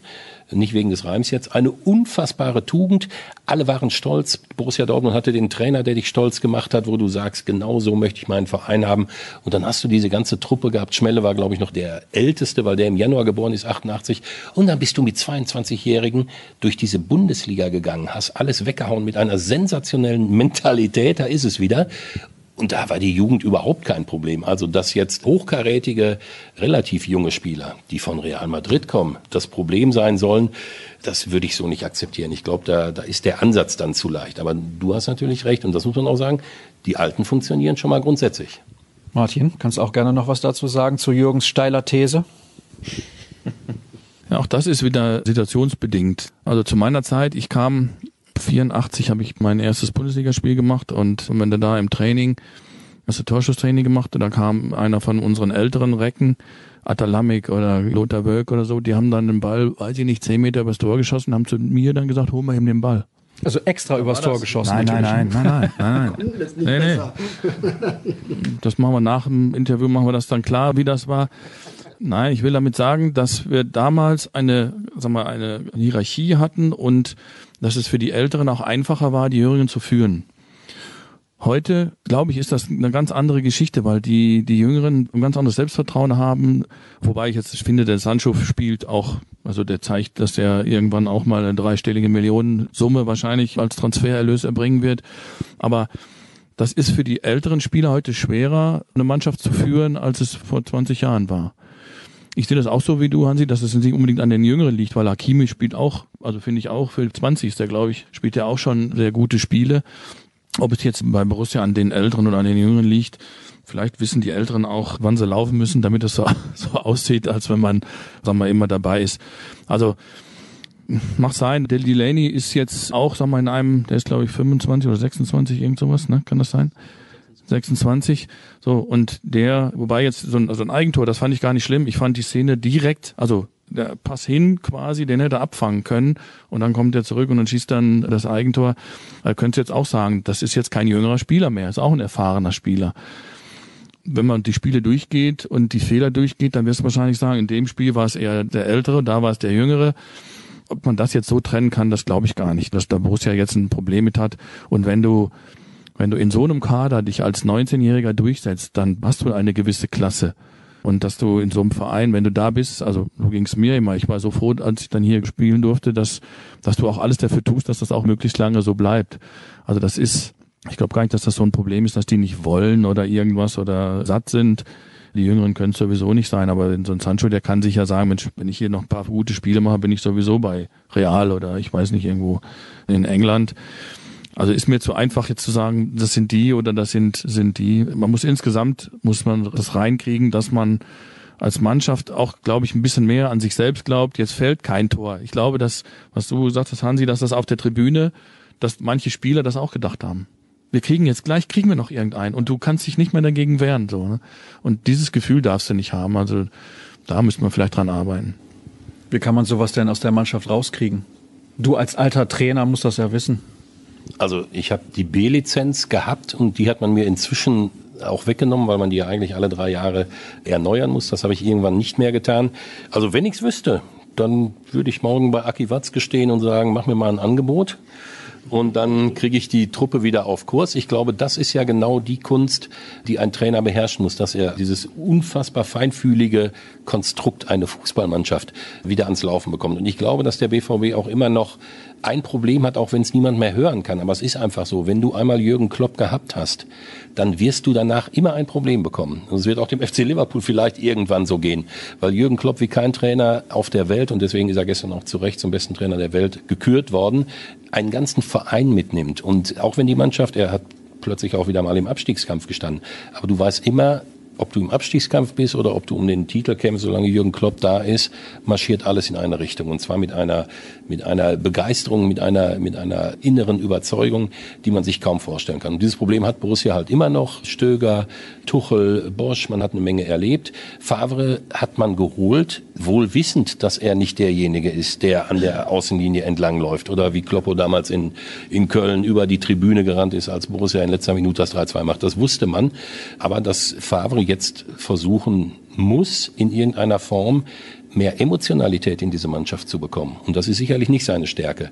nicht wegen des Reims jetzt, eine unfassbare Tugend. Alle waren stolz. Borussia Dortmund hatte den Trainer, der dich stolz gemacht hat, wo du sagst, genau so möchte ich meinen Verein haben. Und dann hast du diese ganze Truppe gehabt. Schmelle war, glaube ich, noch der Älteste, weil der im Januar geboren ist, 88. Und dann bist du mit 22-Jährigen durch diese Bundesliga gegangen, hast alles weggehauen mit einer sensationellen Mentalität. Da ist es wieder. Und da war die Jugend überhaupt kein Problem. Also, dass jetzt hochkarätige, relativ junge Spieler, die von Real Madrid kommen, das Problem sein sollen, das würde ich so nicht akzeptieren. Ich glaube, da, da ist der Ansatz dann zu leicht. Aber du hast natürlich recht, und das muss man auch sagen, die Alten funktionieren schon mal grundsätzlich. Martin, kannst auch gerne noch was dazu sagen zu Jürgens steiler These? Ja, auch das ist wieder situationsbedingt. Also zu meiner Zeit, ich kam 84 habe ich mein erstes Bundesligaspiel gemacht und wenn du da im Training, hast du Torschusstraining gemacht und da kam einer von unseren älteren Recken, Atalamik oder Lothar Wölk oder so, die haben dann den Ball, weiß ich nicht, 10 Meter übers Tor geschossen, haben zu mir dann gesagt, hol mal ihm den Ball. Also extra übers Tor geschossen. Nein, nein, nein, nein, nein, nein, nee, nee. Das machen wir nach dem Interview, machen wir das dann klar, wie das war. Nein, ich will damit sagen, dass wir damals eine, sag mal, eine Hierarchie hatten und dass es für die Älteren auch einfacher war, die Jüngeren zu führen. Heute, glaube ich, ist das eine ganz andere Geschichte, weil die, die Jüngeren ein ganz anderes Selbstvertrauen haben. Wobei ich jetzt finde, der Sancho spielt auch, also der zeigt, dass er irgendwann auch mal eine dreistellige Millionensumme wahrscheinlich als Transfererlös erbringen wird. Aber das ist für die älteren Spieler heute schwerer, eine Mannschaft zu führen, als es vor 20 Jahren war. Ich sehe das auch so wie du, Hansi, dass es nicht unbedingt an den Jüngeren liegt, weil Hakimi spielt auch, also finde ich auch, für 20 ist der, glaube ich, spielt er auch schon sehr gute Spiele. Ob es jetzt bei Borussia an den Älteren oder an den Jüngeren liegt, vielleicht wissen die Älteren auch, wann sie laufen müssen, damit es so, so aussieht, als wenn man, sagen wir, immer dabei ist. Also, macht sein. Der Delaney ist jetzt auch, sagen wir, in einem, der ist glaube ich 25 oder 26, irgend sowas, ne? Kann das sein? 26. So, und der, wobei jetzt so ein, also ein Eigentor, das fand ich gar nicht schlimm. Ich fand die Szene direkt, also der Pass hin quasi, den hätte er abfangen können und dann kommt er zurück und dann schießt dann das Eigentor. Da könntest du jetzt auch sagen, das ist jetzt kein jüngerer Spieler mehr, ist auch ein erfahrener Spieler. Wenn man die Spiele durchgeht und die Fehler durchgeht, dann wirst du wahrscheinlich sagen, in dem Spiel war es eher der Ältere, da war es der Jüngere. Ob man das jetzt so trennen kann, das glaube ich gar nicht, dass da Borussia jetzt ein Problem mit hat. Und wenn du wenn du in so einem Kader dich als 19-Jähriger durchsetzt, dann hast du eine gewisse Klasse. Und dass du in so einem Verein, wenn du da bist, also so ging es mir immer, ich war so froh, als ich dann hier spielen durfte, dass, dass du auch alles dafür tust, dass das auch möglichst lange so bleibt. Also das ist, ich glaube gar nicht, dass das so ein Problem ist, dass die nicht wollen oder irgendwas oder satt sind. Die Jüngeren können es sowieso nicht sein, aber so ein Sancho, der kann sich ja sagen, Mensch, wenn ich hier noch ein paar gute Spiele mache, bin ich sowieso bei Real oder ich weiß nicht, irgendwo in England. Also ist mir zu einfach jetzt zu sagen, das sind die oder das sind, sind die. Man muss insgesamt, muss man das reinkriegen, dass man als Mannschaft auch, glaube ich, ein bisschen mehr an sich selbst glaubt. Jetzt fällt kein Tor. Ich glaube, dass, was du gesagt hast, Hansi, dass das auf der Tribüne, dass manche Spieler das auch gedacht haben. Wir kriegen jetzt gleich, kriegen wir noch irgendeinen und du kannst dich nicht mehr dagegen wehren, so, ne? Und dieses Gefühl darfst du nicht haben. Also, da müsste man vielleicht dran arbeiten. Wie kann man sowas denn aus der Mannschaft rauskriegen? Du als alter Trainer musst das ja wissen. Also ich habe die B-Lizenz gehabt und die hat man mir inzwischen auch weggenommen, weil man die ja eigentlich alle drei Jahre erneuern muss. Das habe ich irgendwann nicht mehr getan. Also wenn ich's wüsste, dann würde ich morgen bei Aki Watzke stehen und sagen, mach mir mal ein Angebot und dann kriege ich die Truppe wieder auf Kurs. Ich glaube, das ist ja genau die Kunst, die ein Trainer beherrschen muss, dass er dieses unfassbar feinfühlige Konstrukt eine Fußballmannschaft wieder ans Laufen bekommt. Und ich glaube, dass der BVB auch immer noch ein Problem hat, auch wenn es niemand mehr hören kann. Aber es ist einfach so, wenn du einmal Jürgen Klopp gehabt hast, dann wirst du danach immer ein Problem bekommen. Und es wird auch dem FC Liverpool vielleicht irgendwann so gehen, weil Jürgen Klopp wie kein Trainer auf der Welt, und deswegen ist er gestern auch zu Recht zum besten Trainer der Welt gekürt worden, einen ganzen Verein mitnimmt. Und auch wenn die Mannschaft, er hat plötzlich auch wieder mal im Abstiegskampf gestanden, aber du weißt immer, ob du im Abstiegskampf bist oder ob du um den Titel kämpfst, solange Jürgen Klopp da ist, marschiert alles in eine Richtung. Und zwar mit einer, mit einer Begeisterung, mit einer, mit einer inneren Überzeugung, die man sich kaum vorstellen kann. Und dieses Problem hat Borussia halt immer noch. Stöger, Tuchel, Bosch, man hat eine Menge erlebt. Favre hat man geholt, wohl wissend, dass er nicht derjenige ist, der an der Außenlinie entlangläuft. Oder wie Kloppo damals in, in Köln über die Tribüne gerannt ist, als Borussia in letzter Minute das 3-2 macht. Das wusste man. Aber dass Favre jetzt versuchen muss, in irgendeiner Form mehr Emotionalität in diese Mannschaft zu bekommen. Und das ist sicherlich nicht seine Stärke.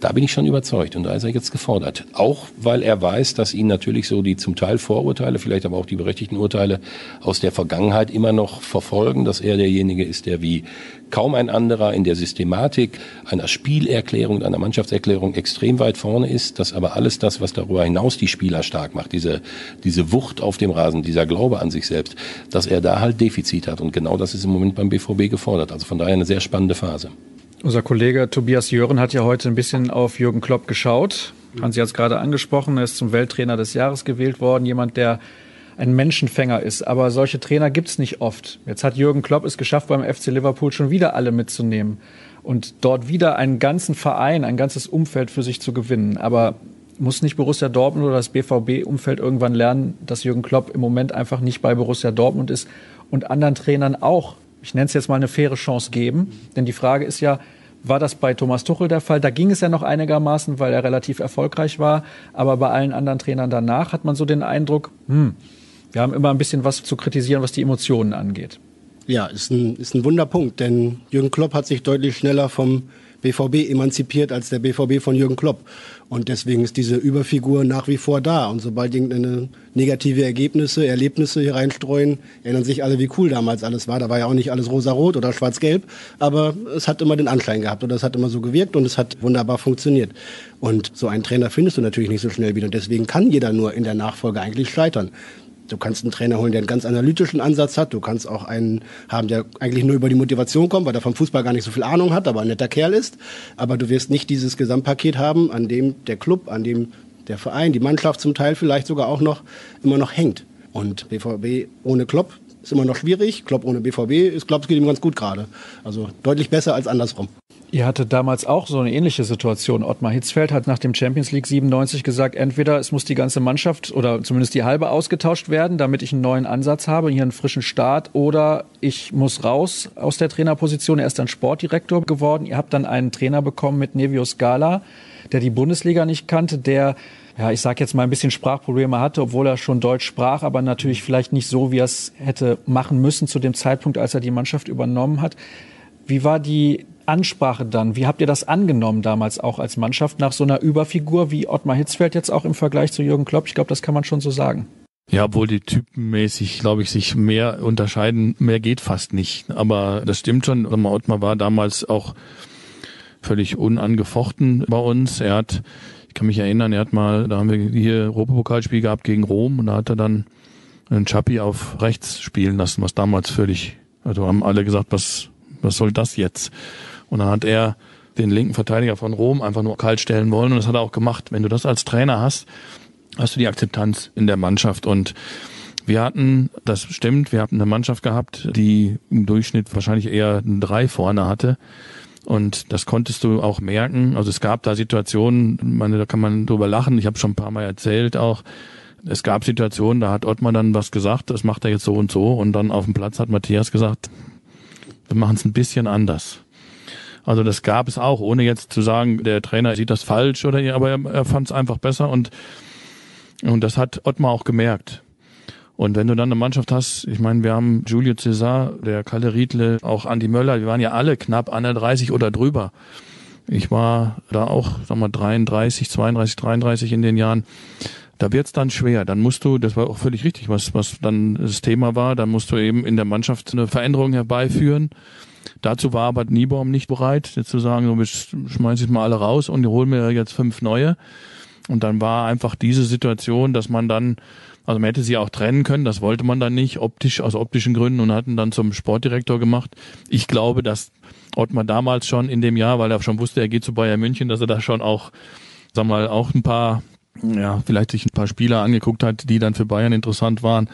Da bin ich schon überzeugt und da ist er jetzt gefordert. Auch weil er weiß, dass ihn natürlich so die zum Teil Vorurteile, vielleicht aber auch die berechtigten Urteile aus der Vergangenheit immer noch verfolgen, dass er derjenige ist, der wie kaum ein anderer in der Systematik einer Spielerklärung, einer Mannschaftserklärung extrem weit vorne ist, dass aber alles das, was darüber hinaus die Spieler stark macht, diese, diese Wucht auf dem Rasen, dieser Glaube an sich selbst, dass er da halt Defizit hat. Und genau das ist im Moment beim BVB gefordert. Also von daher eine sehr spannende Phase. Unser Kollege Tobias Jören hat ja heute ein bisschen auf Jürgen Klopp geschaut. Hansi hat es gerade angesprochen, er ist zum Welttrainer des Jahres gewählt worden. Jemand, der ein Menschenfänger ist. Aber solche Trainer gibt es nicht oft. Jetzt hat Jürgen Klopp es geschafft, beim FC Liverpool schon wieder alle mitzunehmen und dort wieder einen ganzen Verein, ein ganzes Umfeld für sich zu gewinnen. Aber muss nicht Borussia Dortmund oder das BVB-Umfeld irgendwann lernen, dass Jürgen Klopp im Moment einfach nicht bei Borussia Dortmund ist und anderen Trainern auch, ich nenne es jetzt mal eine faire Chance geben? Denn die Frage ist ja, war das bei Thomas Tuchel der Fall? Da ging es ja noch einigermaßen, weil er relativ erfolgreich war. Aber bei allen anderen Trainern danach hat man so den Eindruck, hm, wir haben immer ein bisschen was zu kritisieren, was die Emotionen angeht. Ja, ist ein, ist ein Wunderpunkt, denn Jürgen Klopp hat sich deutlich schneller vom BVB emanzipiert als der BVB von Jürgen Klopp. Und deswegen ist diese Überfigur nach wie vor da. Und sobald irgendeine negative Ergebnisse, Erlebnisse hier reinstreuen, erinnern sich alle, wie cool damals alles war. Da war ja auch nicht alles rosa-rot oder schwarz-gelb, aber es hat immer den Anschein gehabt und es hat immer so gewirkt und es hat wunderbar funktioniert. Und so einen Trainer findest du natürlich nicht so schnell wieder. Und deswegen kann jeder nur in der Nachfolge eigentlich scheitern. Du kannst einen Trainer holen, der einen ganz analytischen Ansatz hat. Du kannst auch einen haben, der eigentlich nur über die Motivation kommt, weil er vom Fußball gar nicht so viel Ahnung hat, aber ein netter Kerl ist. Aber du wirst nicht dieses Gesamtpaket haben, an dem der Club, an dem der Verein, die Mannschaft zum Teil vielleicht sogar auch noch immer noch hängt. Und BVB ohne Klopp ist immer noch schwierig. Klopp ohne BVB ist, glaube ich, geht ihm ganz gut gerade. Also deutlich besser als andersrum. Ihr hattet damals auch so eine ähnliche Situation. Ottmar Hitzfeld hat nach dem Champions League 97 gesagt, entweder es muss die ganze Mannschaft oder zumindest die halbe ausgetauscht werden, damit ich einen neuen Ansatz habe, hier einen frischen Start, oder ich muss raus aus der Trainerposition. Er ist dann Sportdirektor geworden. Ihr habt dann einen Trainer bekommen mit Nevio Scala, der die Bundesliga nicht kannte, der ja, ich sage jetzt mal ein bisschen Sprachprobleme hatte, obwohl er schon Deutsch sprach, aber natürlich vielleicht nicht so, wie er es hätte machen müssen zu dem Zeitpunkt, als er die Mannschaft übernommen hat. Wie war die Ansprache dann? Wie habt ihr das angenommen damals auch als Mannschaft nach so einer Überfigur wie Ottmar Hitzfeld jetzt auch im Vergleich zu Jürgen Klopp? Ich glaube, das kann man schon so sagen. Ja, obwohl die typenmäßig, glaube ich, sich mehr unterscheiden, mehr geht fast nicht. Aber das stimmt schon. Ottmar war damals auch völlig unangefochten bei uns. Er hat, ich kann mich erinnern, er hat mal, da haben wir hier Europapokalspiel gehabt gegen Rom und da hat er dann einen Chappi auf rechts spielen lassen, was damals völlig, also haben alle gesagt, was, was soll das jetzt? Und dann hat er den linken Verteidiger von Rom einfach nur kalt stellen wollen und das hat er auch gemacht. Wenn du das als Trainer hast, hast du die Akzeptanz in der Mannschaft und wir hatten, das stimmt, wir hatten eine Mannschaft gehabt, die im Durchschnitt wahrscheinlich eher Drei vorne hatte. Und das konntest du auch merken. Also es gab da Situationen, meine, da kann man drüber lachen. Ich habe schon ein paar Mal erzählt auch. Es gab Situationen, da hat Ottmar dann was gesagt, das macht er jetzt so und so. Und dann auf dem Platz hat Matthias gesagt, wir machen es ein bisschen anders. Also das gab es auch, ohne jetzt zu sagen, der Trainer sieht das falsch oder aber er, er fand es einfach besser und und das hat Ottmar auch gemerkt. Und wenn du dann eine Mannschaft hast, ich meine, wir haben Julio Cesar, der Kalle Riedle, auch Andi Möller, wir waren ja alle knapp an der 30 oder drüber. Ich war da auch, sag mal, 33, 32, 33 in den Jahren. Da wird's dann schwer. Dann musst du, das war auch völlig richtig, was, was dann das Thema war, dann musst du eben in der Mannschaft eine Veränderung herbeiführen. Dazu war aber Niebaum nicht bereit, jetzt zu sagen, so, ich schmeiß jetzt mal alle raus und hol mir jetzt fünf neue. Und dann war einfach diese Situation, dass man dann, also man hätte sie auch trennen können, das wollte man dann nicht, optisch, aus optischen Gründen und hatten dann zum Sportdirektor gemacht. Ich glaube, dass Ottmar damals schon in dem Jahr, weil er schon wusste, er geht zu Bayern München, dass er da schon auch, sag mal, auch ein paar, ja, vielleicht sich ein paar Spieler angeguckt hat, die dann für Bayern interessant waren.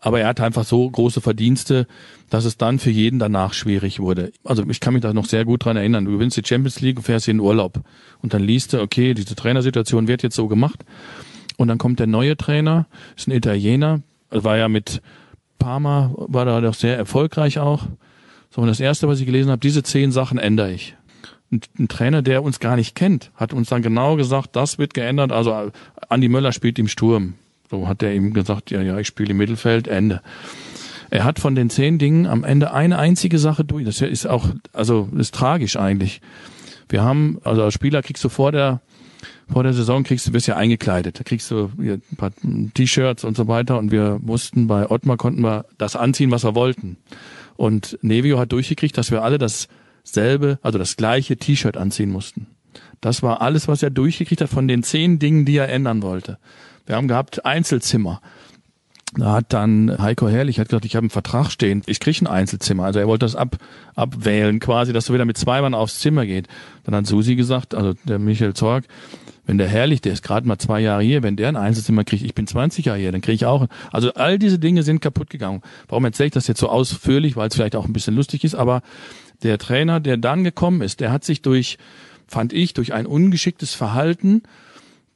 Aber er hat einfach so große Verdienste, dass es dann für jeden danach schwierig wurde. Also ich kann mich da noch sehr gut dran erinnern. Du gewinnst die Champions League und fährst in den Urlaub. Und dann liest du, okay, diese Trainersituation wird jetzt so gemacht. Und dann kommt der neue Trainer, ist ein Italiener, war ja mit Parma, war da doch sehr erfolgreich auch. So, und das erste, was ich gelesen habe, diese zehn Sachen ändere ich. Ein, Trainer, der uns gar nicht kennt, hat uns dann genau gesagt, das wird geändert. Also Andi Möller spielt im Sturm. So hat er ihm gesagt, ja, ja, ich spiele im Mittelfeld, Ende. Er hat von den zehn Dingen am Ende eine einzige Sache durch. Das ist auch, also ist tragisch eigentlich. Wir haben, also als Spieler kriegst du vor der vor der Saison kriegst du bist ja eingekleidet. Da kriegst du ein paar T-Shirts und so weiter. Und wir mussten bei Ottmar konnten wir das anziehen, was wir wollten. Und Nevio hat durchgekriegt, dass wir alle dasselbe, also das gleiche T-Shirt anziehen mussten. Das war alles, was er durchgekriegt hat von den zehn Dingen, die er ändern wollte. Wir haben gehabt Einzelzimmer. Da hat dann Heiko Herrlich hat gesagt, ich habe einen Vertrag stehen, ich kriege ein Einzelzimmer. Also er wollte das ab, abwählen quasi, dass er wieder mit zwei Mann aufs Zimmer geht. Dann hat Susi gesagt, also der Michael Zorg, wenn der Herrlich, der ist gerade mal zwei Jahre hier, wenn der ein Einzelzimmer kriegt, ich bin 20 Jahre hier, dann kriege ich auch. Also all diese Dinge sind kaputt gegangen. Warum erzähle ich das jetzt so ausführlich? Weil es vielleicht auch ein bisschen lustig ist, aber der Trainer, der dann gekommen ist, der hat sich durch, fand ich, durch ein ungeschicktes Verhalten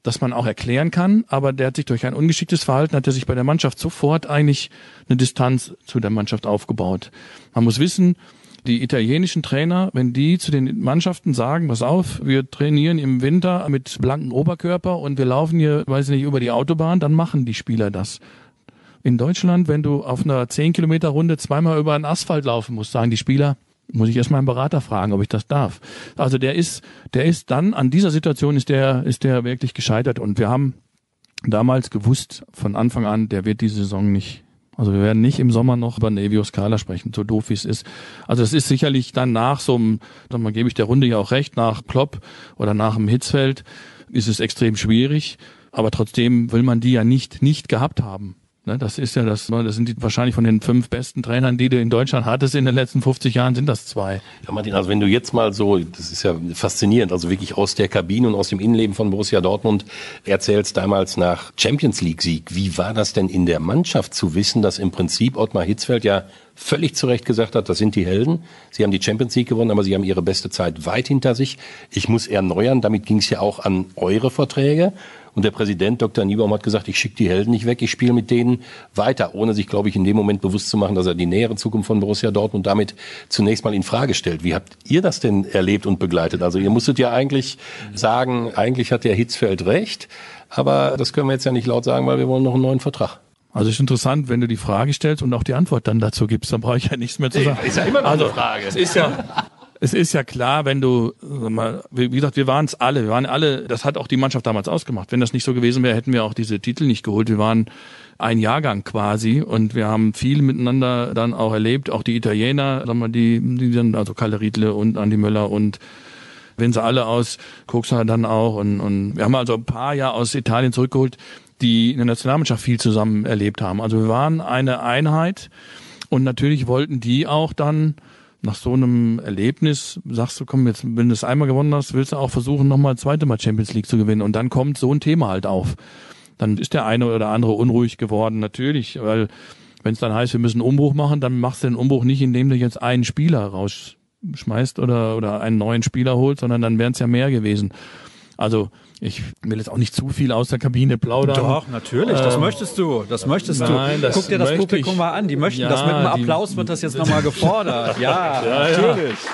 das man auch erklären kann, aber der hat sich durch ein ungeschicktes Verhalten, hat er sich bei der Mannschaft sofort eigentlich eine Distanz zu der Mannschaft aufgebaut. Man muss wissen, die italienischen Trainer, wenn die zu den Mannschaften sagen, pass auf, wir trainieren im Winter mit blanken Oberkörper und wir laufen hier, weiß ich nicht, über die Autobahn, dann machen die Spieler das. In Deutschland, wenn du auf einer 10 Kilometer Runde zweimal über einen Asphalt laufen musst, sagen die Spieler, muss ich erst einen Berater fragen, ob ich das darf. Also der ist, der ist dann an dieser Situation ist der, ist der wirklich gescheitert und wir haben damals gewusst von Anfang an, der wird diese Saison nicht. Also wir werden nicht im Sommer noch über Nevio Scala sprechen, so doof wie es ist. Also es ist sicherlich dann nach so einem, mal, gebe ich der Runde ja auch recht, nach Klopp oder nach dem Hitzfeld ist es extrem schwierig. Aber trotzdem will man die ja nicht, nicht gehabt haben. Ne, das ist ja das, das sind die, wahrscheinlich von den fünf besten Trainern, die du in Deutschland hattest in den letzten 50 Jahren, sind das zwei. Ja, Martin, also wenn du jetzt mal so, das ist ja faszinierend, also wirklich aus der Kabine und aus dem Innenleben von Borussia Dortmund erzählst damals nach Champions League Sieg. Wie war das denn in der Mannschaft zu wissen, dass im Prinzip Ottmar Hitzfeld ja völlig zu Recht gesagt hat, das sind die Helden. Sie haben die Champions League gewonnen, aber sie haben ihre beste Zeit weit hinter sich. Ich muss erneuern, damit ging es ja auch an eure Verträge. Und der Präsident Dr. Niebaum hat gesagt, ich schicke die Helden nicht weg, ich spiele mit denen weiter, ohne sich, glaube ich, in dem Moment bewusst zu machen, dass er die nähere Zukunft von Borussia Dortmund damit zunächst mal in Frage stellt. Wie habt ihr das denn erlebt und begleitet? Also ihr musstet ja eigentlich sagen, eigentlich hat der Hitzfeld recht, aber das können wir jetzt ja nicht laut sagen, weil wir wollen noch einen neuen Vertrag. Also ist interessant, wenn du die Frage stellst und auch die Antwort dann dazu gibst, dann brauche ich ja nichts mehr zu sagen. Ist ja immer noch also, eine Frage. Ist ja, es ist ja klar, wenn du, mal, wie gesagt, wir waren es alle, wir waren alle, das hat auch die Mannschaft damals ausgemacht. Wenn das nicht so gewesen wäre, hätten wir auch diese Titel nicht geholt. Wir waren ein Jahrgang quasi und wir haben viel miteinander dann auch erlebt, auch die Italiener, sag mal, die, die dann, also Kalle Riedle und Andi Möller und wenn sie alle aus Koksa dann auch und, und wir haben also ein paar Jahre aus Italien zurückgeholt, die in der Nationalmannschaft viel zusammen erlebt haben. Also wir waren eine Einheit und natürlich wollten die auch dann nach so einem Erlebnis sagst du, komm, jetzt, wenn du es einmal gewonnen hast, willst du auch versuchen, nochmal zweite Mal Champions League zu gewinnen. Und dann kommt so ein Thema halt auf. Dann ist der eine oder andere unruhig geworden, natürlich, weil wenn es dann heißt, wir müssen einen Umbruch machen, dann machst du den Umbruch nicht, indem du jetzt einen Spieler rausschmeißt oder, oder einen neuen Spieler holst, sondern dann wären es ja mehr gewesen. Also ich will jetzt auch nicht zu viel aus der Kabine plaudern. Doch, natürlich, das ähm, möchtest du. Das möchtest nein, du. Das Guck dir das Publikum ich. mal an. Die möchten ja, das mit einem Applaus wird das jetzt nochmal gefordert. ja, ja, natürlich. Ja.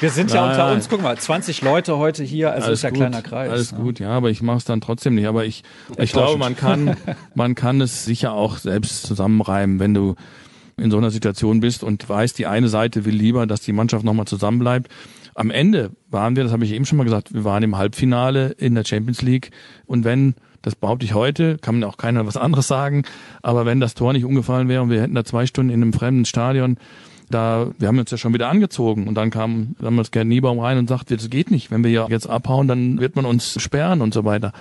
Wir sind ja unter uns, guck mal, 20 Leute heute hier, also ist ja gut, kleiner Kreis. Alles ne? gut, ja, aber ich mache es dann trotzdem nicht. Aber ich, ich glaube, man kann, man kann es sicher auch selbst zusammenreimen, wenn du in so einer Situation bist und weißt, die eine Seite will lieber, dass die Mannschaft nochmal zusammenbleibt am Ende waren wir, das habe ich eben schon mal gesagt, wir waren im Halbfinale in der Champions League und wenn das behaupte ich heute, kann mir auch keiner was anderes sagen. Aber wenn das Tor nicht umgefallen wäre und wir hätten da zwei Stunden in einem fremden Stadion, da, wir haben uns ja schon wieder angezogen und dann kam damals Gerd Niebaum rein und sagte, das geht nicht. Wenn wir ja jetzt abhauen, dann wird man uns sperren und so weiter.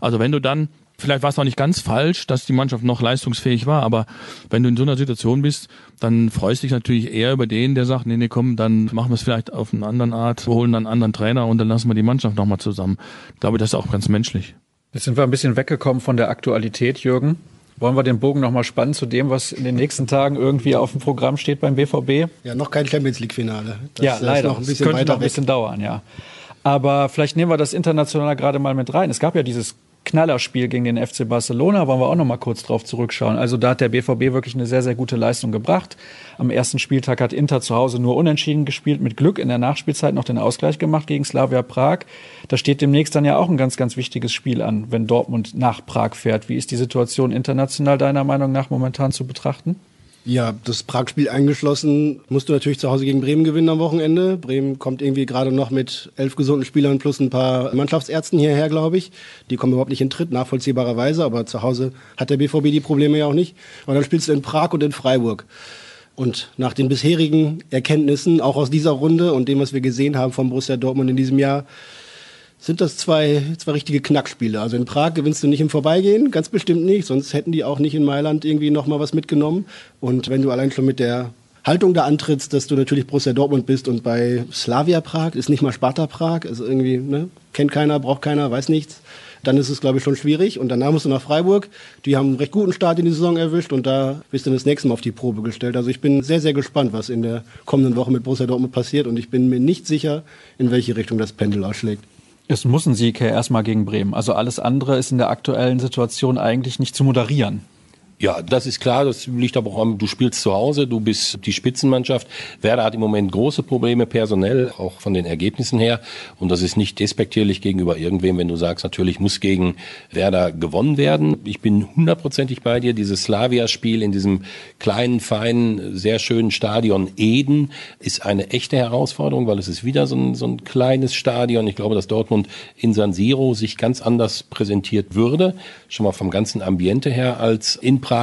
Also wenn du dann Vielleicht war es auch nicht ganz falsch, dass die Mannschaft noch leistungsfähig war, aber wenn du in so einer Situation bist, dann freust du dich natürlich eher über den, der sagt, nee, nee, komm, dann machen wir es vielleicht auf eine andere Art, wir holen dann einen anderen Trainer und dann lassen wir die Mannschaft nochmal zusammen. Ich glaube, das ist auch ganz menschlich. Jetzt sind wir ein bisschen weggekommen von der Aktualität, Jürgen. Wollen wir den Bogen nochmal spannen zu dem, was in den nächsten Tagen irgendwie auf dem Programm steht beim BVB? Ja, noch kein Champions League-Finale. Ja, leider. Noch ein bisschen das könnte noch ein bisschen dauern, ja. Aber vielleicht nehmen wir das international gerade mal mit rein. Es gab ja dieses Knallerspiel gegen den FC Barcelona, wollen wir auch noch mal kurz drauf zurückschauen. Also da hat der BVB wirklich eine sehr, sehr gute Leistung gebracht. Am ersten Spieltag hat Inter zu Hause nur unentschieden gespielt, mit Glück in der Nachspielzeit noch den Ausgleich gemacht gegen Slavia Prag. Da steht demnächst dann ja auch ein ganz, ganz wichtiges Spiel an, wenn Dortmund nach Prag fährt. Wie ist die Situation international deiner Meinung nach momentan zu betrachten? Ja, das Prag-Spiel eingeschlossen, musst du natürlich zu Hause gegen Bremen gewinnen am Wochenende. Bremen kommt irgendwie gerade noch mit elf gesunden Spielern plus ein paar Mannschaftsärzten hierher, glaube ich. Die kommen überhaupt nicht in Tritt, nachvollziehbarerweise, aber zu Hause hat der BVB die Probleme ja auch nicht. Und dann spielst du in Prag und in Freiburg. Und nach den bisherigen Erkenntnissen, auch aus dieser Runde und dem, was wir gesehen haben vom Borussia Dortmund in diesem Jahr, sind das zwei, zwei richtige Knackspiele. Also in Prag gewinnst du nicht im Vorbeigehen, ganz bestimmt nicht, sonst hätten die auch nicht in Mailand irgendwie nochmal was mitgenommen. Und wenn du allein schon mit der Haltung da antrittst, dass du natürlich Borussia Dortmund bist und bei Slavia Prag ist nicht mal Sparta Prag, also irgendwie, ne, kennt keiner, braucht keiner, weiß nichts, dann ist es, glaube ich, schon schwierig. Und danach musst du nach Freiburg. Die haben einen recht guten Start in die Saison erwischt und da bist du das nächste Mal auf die Probe gestellt. Also ich bin sehr, sehr gespannt, was in der kommenden Woche mit Borussia Dortmund passiert und ich bin mir nicht sicher, in welche Richtung das Pendel ausschlägt. Es muss ein Sieg her erstmal gegen Bremen. Also alles andere ist in der aktuellen Situation eigentlich nicht zu moderieren. Ja, das ist klar. Das liegt aber auch am, du spielst zu Hause, du bist die Spitzenmannschaft. Werder hat im Moment große Probleme personell, auch von den Ergebnissen her. Und das ist nicht despektierlich gegenüber irgendwem, wenn du sagst, natürlich muss gegen Werder gewonnen werden. Ich bin hundertprozentig bei dir. Dieses Slavia-Spiel in diesem kleinen, feinen, sehr schönen Stadion Eden ist eine echte Herausforderung, weil es ist wieder so ein, so ein kleines Stadion. Ich glaube, dass Dortmund in San Siro sich ganz anders präsentiert würde. Schon mal vom ganzen Ambiente her als in Prag.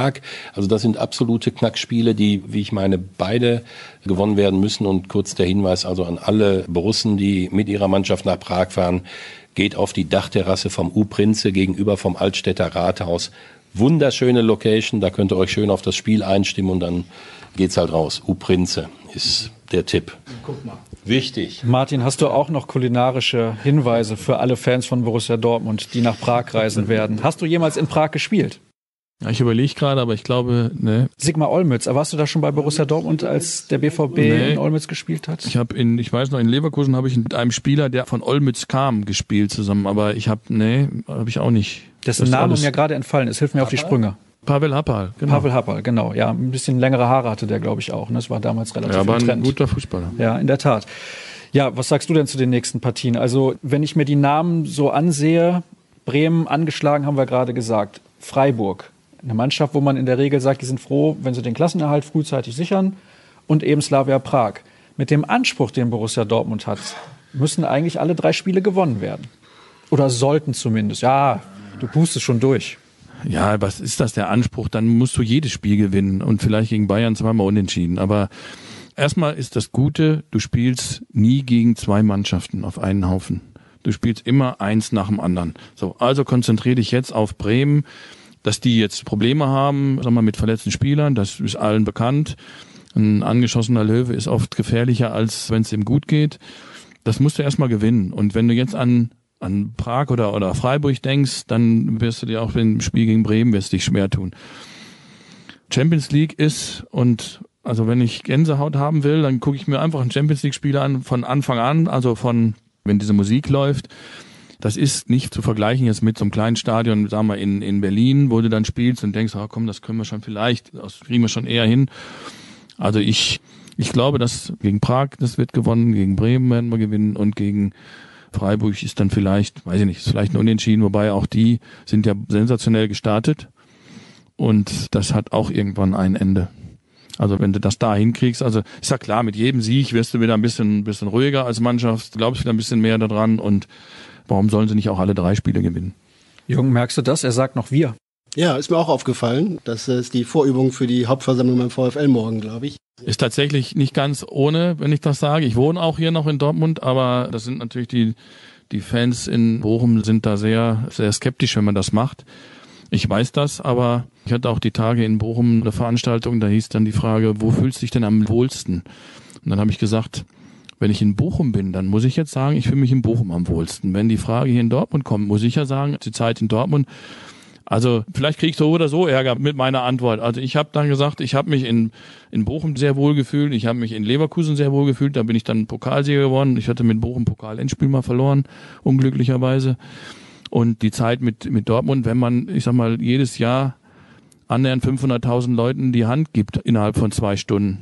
Also das sind absolute Knackspiele, die, wie ich meine, beide gewonnen werden müssen. Und kurz der Hinweis also an alle Borussen, die mit ihrer Mannschaft nach Prag fahren, geht auf die Dachterrasse vom U-Prinze gegenüber vom Altstädter Rathaus. Wunderschöne Location, da könnt ihr euch schön auf das Spiel einstimmen und dann geht's halt raus. U-Prinze ist der Tipp. Guck mal. Wichtig. Martin, hast du auch noch kulinarische Hinweise für alle Fans von Borussia Dortmund, die nach Prag reisen werden? Hast du jemals in Prag gespielt? Ja, ich überlege gerade, aber ich glaube, ne. Sigmar Olmütz, warst du da schon bei Borussia Dortmund, als der BVB nee. in Olmütz gespielt hat? Ich habe in, ich weiß noch, in Leverkusen habe ich mit einem Spieler, der von Olmütz kam, gespielt zusammen, aber ich habe, nee, habe ich auch nicht. Dessen Name mir gerade entfallen ist, hilf mir Happal? auf die Sprünge. Pavel Happal, genau. Pavel Happal, genau. Ja, ein bisschen längere Haare hatte der, glaube ich, auch. Ne? Das war damals relativ ja, aber ein Trend. guter Fußballer. Ja, in der Tat. Ja, was sagst du denn zu den nächsten Partien? Also, wenn ich mir die Namen so ansehe, Bremen angeschlagen, haben wir gerade gesagt. Freiburg, eine Mannschaft, wo man in der Regel sagt, die sind froh, wenn sie den Klassenerhalt frühzeitig sichern. Und eben Slavia Prag. Mit dem Anspruch, den Borussia Dortmund hat, müssen eigentlich alle drei Spiele gewonnen werden. Oder sollten zumindest. Ja, du pustest schon durch. Ja, was ist das der Anspruch? Dann musst du jedes Spiel gewinnen und vielleicht gegen Bayern zweimal unentschieden. Aber erstmal ist das Gute, du spielst nie gegen zwei Mannschaften auf einen Haufen. Du spielst immer eins nach dem anderen. So, also konzentriere dich jetzt auf Bremen dass die jetzt Probleme haben, sagen wir, mit verletzten Spielern, das ist allen bekannt. Ein angeschossener Löwe ist oft gefährlicher, als wenn es ihm gut geht. Das musst du erstmal gewinnen. Und wenn du jetzt an, an Prag oder, oder Freiburg denkst, dann wirst du dir auch im Spiel gegen Bremen wirst dich schwer tun. Champions League ist und also wenn ich Gänsehaut haben will, dann gucke ich mir einfach ein Champions League Spiel an von Anfang an, also von wenn diese Musik läuft das ist nicht zu vergleichen jetzt mit so einem kleinen Stadion, sagen wir in, in Berlin, wo du dann spielst und denkst, ah, komm, das können wir schon vielleicht, das kriegen wir schon eher hin. Also ich, ich glaube, dass gegen Prag, das wird gewonnen, gegen Bremen werden wir gewinnen und gegen Freiburg ist dann vielleicht, weiß ich nicht, ist vielleicht ein Unentschieden, wobei auch die sind ja sensationell gestartet und das hat auch irgendwann ein Ende. Also wenn du das da hinkriegst, also ist ja klar, mit jedem Sieg wirst du wieder ein bisschen, bisschen ruhiger als Mannschaft, glaubst wieder ein bisschen mehr daran und Warum sollen sie nicht auch alle drei Spiele gewinnen? Jürgen, merkst du das? Er sagt noch wir. Ja, ist mir auch aufgefallen. Das ist die Vorübung für die Hauptversammlung beim VfL morgen, glaube ich. Ist tatsächlich nicht ganz ohne, wenn ich das sage. Ich wohne auch hier noch in Dortmund, aber das sind natürlich die, die Fans in Bochum sind da sehr, sehr skeptisch, wenn man das macht. Ich weiß das, aber ich hatte auch die Tage in Bochum eine Veranstaltung, da hieß dann die Frage, wo fühlst du dich denn am wohlsten? Und dann habe ich gesagt, wenn ich in Bochum bin, dann muss ich jetzt sagen, ich fühle mich in Bochum am wohlsten. Wenn die Frage hier in Dortmund kommt, muss ich ja sagen, die Zeit in Dortmund Also vielleicht kriege ich so oder so Ärger mit meiner Antwort. Also ich habe dann gesagt, ich habe mich in, in Bochum sehr wohl gefühlt, ich habe mich in Leverkusen sehr wohl gefühlt, da bin ich dann Pokalsieger geworden. Ich hatte mit Bochum Pokal-Endspiel mal verloren, unglücklicherweise. Und die Zeit mit, mit Dortmund, wenn man, ich sag mal, jedes Jahr annähernd 500.000 Leuten die Hand gibt innerhalb von zwei Stunden,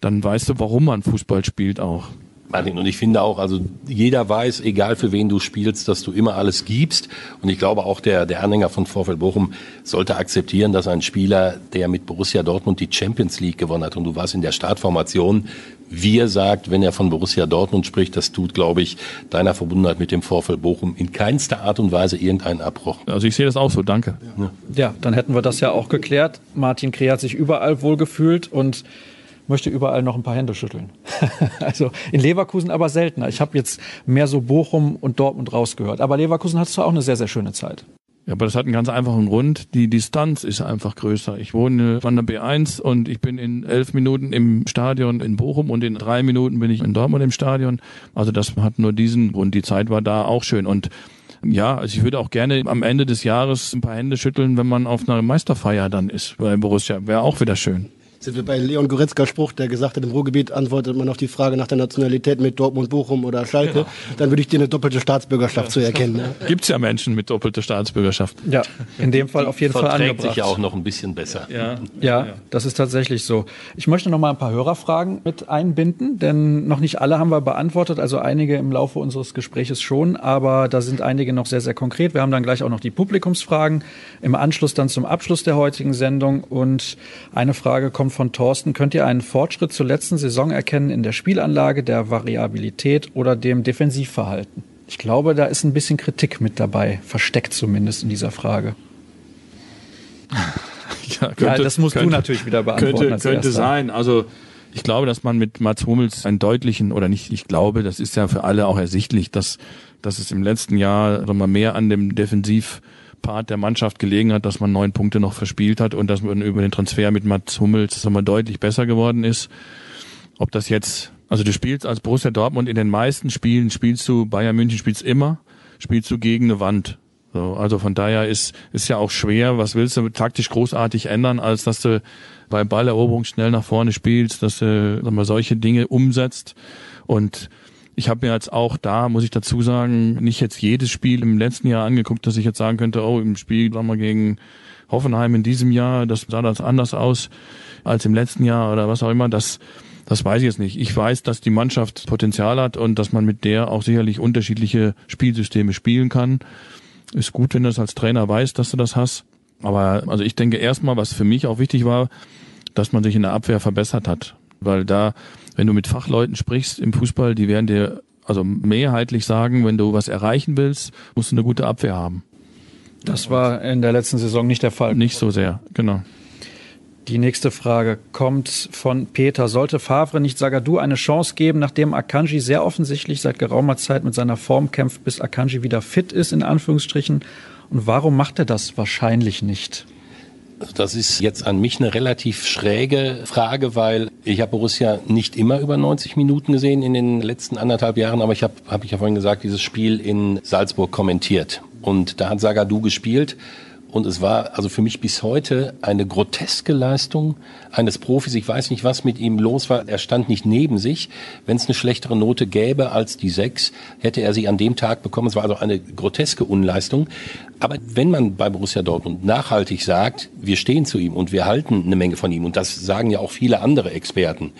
dann weißt du, warum man Fußball spielt auch. Martin, und ich finde auch, also jeder weiß, egal für wen du spielst, dass du immer alles gibst. Und ich glaube auch der, der Anhänger von Vorfeld Bochum sollte akzeptieren, dass ein Spieler, der mit Borussia Dortmund die Champions League gewonnen hat und du warst in der Startformation, wir sagt, wenn er von Borussia Dortmund spricht, das tut, glaube ich, deiner Verbundenheit mit dem Vorfeld Bochum in keinster Art und Weise irgendeinen Abbruch. Also ich sehe das auch so, danke. Ja. ja, dann hätten wir das ja auch geklärt. Martin Kreh hat sich überall wohlgefühlt und möchte überall noch ein paar Hände schütteln. also in Leverkusen aber seltener. Ich habe jetzt mehr so Bochum und Dortmund rausgehört. Aber Leverkusen hattest du auch eine sehr, sehr schöne Zeit. Ja, aber das hat einen ganz einfachen Grund. Die Distanz ist einfach größer. Ich wohne von der B1 und ich bin in elf Minuten im Stadion in Bochum und in drei Minuten bin ich in Dortmund im Stadion. Also das hat nur diesen Grund. Die Zeit war da auch schön. Und ja, also ich würde auch gerne am Ende des Jahres ein paar Hände schütteln, wenn man auf einer Meisterfeier dann ist bei Borussia. Wäre auch wieder schön sind wir bei Leon Goretzka Spruch, der gesagt hat, im Ruhrgebiet antwortet man auf die Frage nach der Nationalität mit Dortmund, Bochum oder Schalke, genau. dann würde ich dir eine doppelte Staatsbürgerschaft zu erkennen. Ne? Gibt's ja Menschen mit doppelter Staatsbürgerschaft. Ja, in dem Fall auf jeden Fall angebracht. sich ja auch noch ein bisschen besser. Ja, ja, das ist tatsächlich so. Ich möchte noch mal ein paar Hörerfragen mit einbinden, denn noch nicht alle haben wir beantwortet, also einige im Laufe unseres Gespräches schon, aber da sind einige noch sehr, sehr konkret. Wir haben dann gleich auch noch die Publikumsfragen im Anschluss dann zum Abschluss der heutigen Sendung und eine Frage kommt von Thorsten. Könnt ihr einen Fortschritt zur letzten Saison erkennen in der Spielanlage, der Variabilität oder dem Defensivverhalten? Ich glaube, da ist ein bisschen Kritik mit dabei, versteckt zumindest in dieser Frage. Ja, könnte, ja das musst könnte, du natürlich wieder beantworten. Könnte, könnte sein. Also ich glaube, dass man mit Mats Hummels einen deutlichen, oder nicht, ich glaube, das ist ja für alle auch ersichtlich, dass, dass es im letzten Jahr mal mehr an dem Defensiv Part der Mannschaft gelegen hat, dass man neun Punkte noch verspielt hat und dass man über den Transfer mit Mats Hummels sagen wir, deutlich besser geworden ist. Ob das jetzt, also du spielst als Borussia Dortmund in den meisten Spielen, spielst du, Bayern München spielst immer, spielst du gegen eine Wand. So, also von daher ist, ist ja auch schwer, was willst du taktisch großartig ändern, als dass du bei Balleroberung schnell nach vorne spielst, dass du sag mal, solche Dinge umsetzt. Und ich habe mir jetzt auch da, muss ich dazu sagen, nicht jetzt jedes Spiel im letzten Jahr angeguckt, dass ich jetzt sagen könnte, oh, im Spiel, sagen wir, gegen Hoffenheim in diesem Jahr, das sah das anders aus als im letzten Jahr oder was auch immer. Das, das weiß ich jetzt nicht. Ich weiß, dass die Mannschaft Potenzial hat und dass man mit der auch sicherlich unterschiedliche Spielsysteme spielen kann. Ist gut, wenn du das als Trainer weißt, dass du das hast. Aber also ich denke erstmal, was für mich auch wichtig war, dass man sich in der Abwehr verbessert hat. Weil da wenn du mit Fachleuten sprichst im Fußball, die werden dir also mehrheitlich sagen, wenn du was erreichen willst, musst du eine gute Abwehr haben. Das war in der letzten Saison nicht der Fall. Nicht so sehr, genau. Die nächste Frage kommt von Peter. Sollte Favre nicht Sagadu eine Chance geben, nachdem Akanji sehr offensichtlich seit geraumer Zeit mit seiner Form kämpft, bis Akanji wieder fit ist, in Anführungsstrichen? Und warum macht er das wahrscheinlich nicht? Also das ist jetzt an mich eine relativ schräge Frage, weil ich habe Borussia nicht immer über 90 Minuten gesehen in den letzten anderthalb Jahren, aber ich habe, habe ich ja vorhin gesagt, dieses Spiel in Salzburg kommentiert. Und da hat Sagadu gespielt. Und es war also für mich bis heute eine groteske Leistung eines Profis. Ich weiß nicht, was mit ihm los war. Er stand nicht neben sich. Wenn es eine schlechtere Note gäbe als die sechs, hätte er sie an dem Tag bekommen. Es war also eine groteske Unleistung. Aber wenn man bei Borussia Dortmund nachhaltig sagt, wir stehen zu ihm und wir halten eine Menge von ihm, und das sagen ja auch viele andere Experten,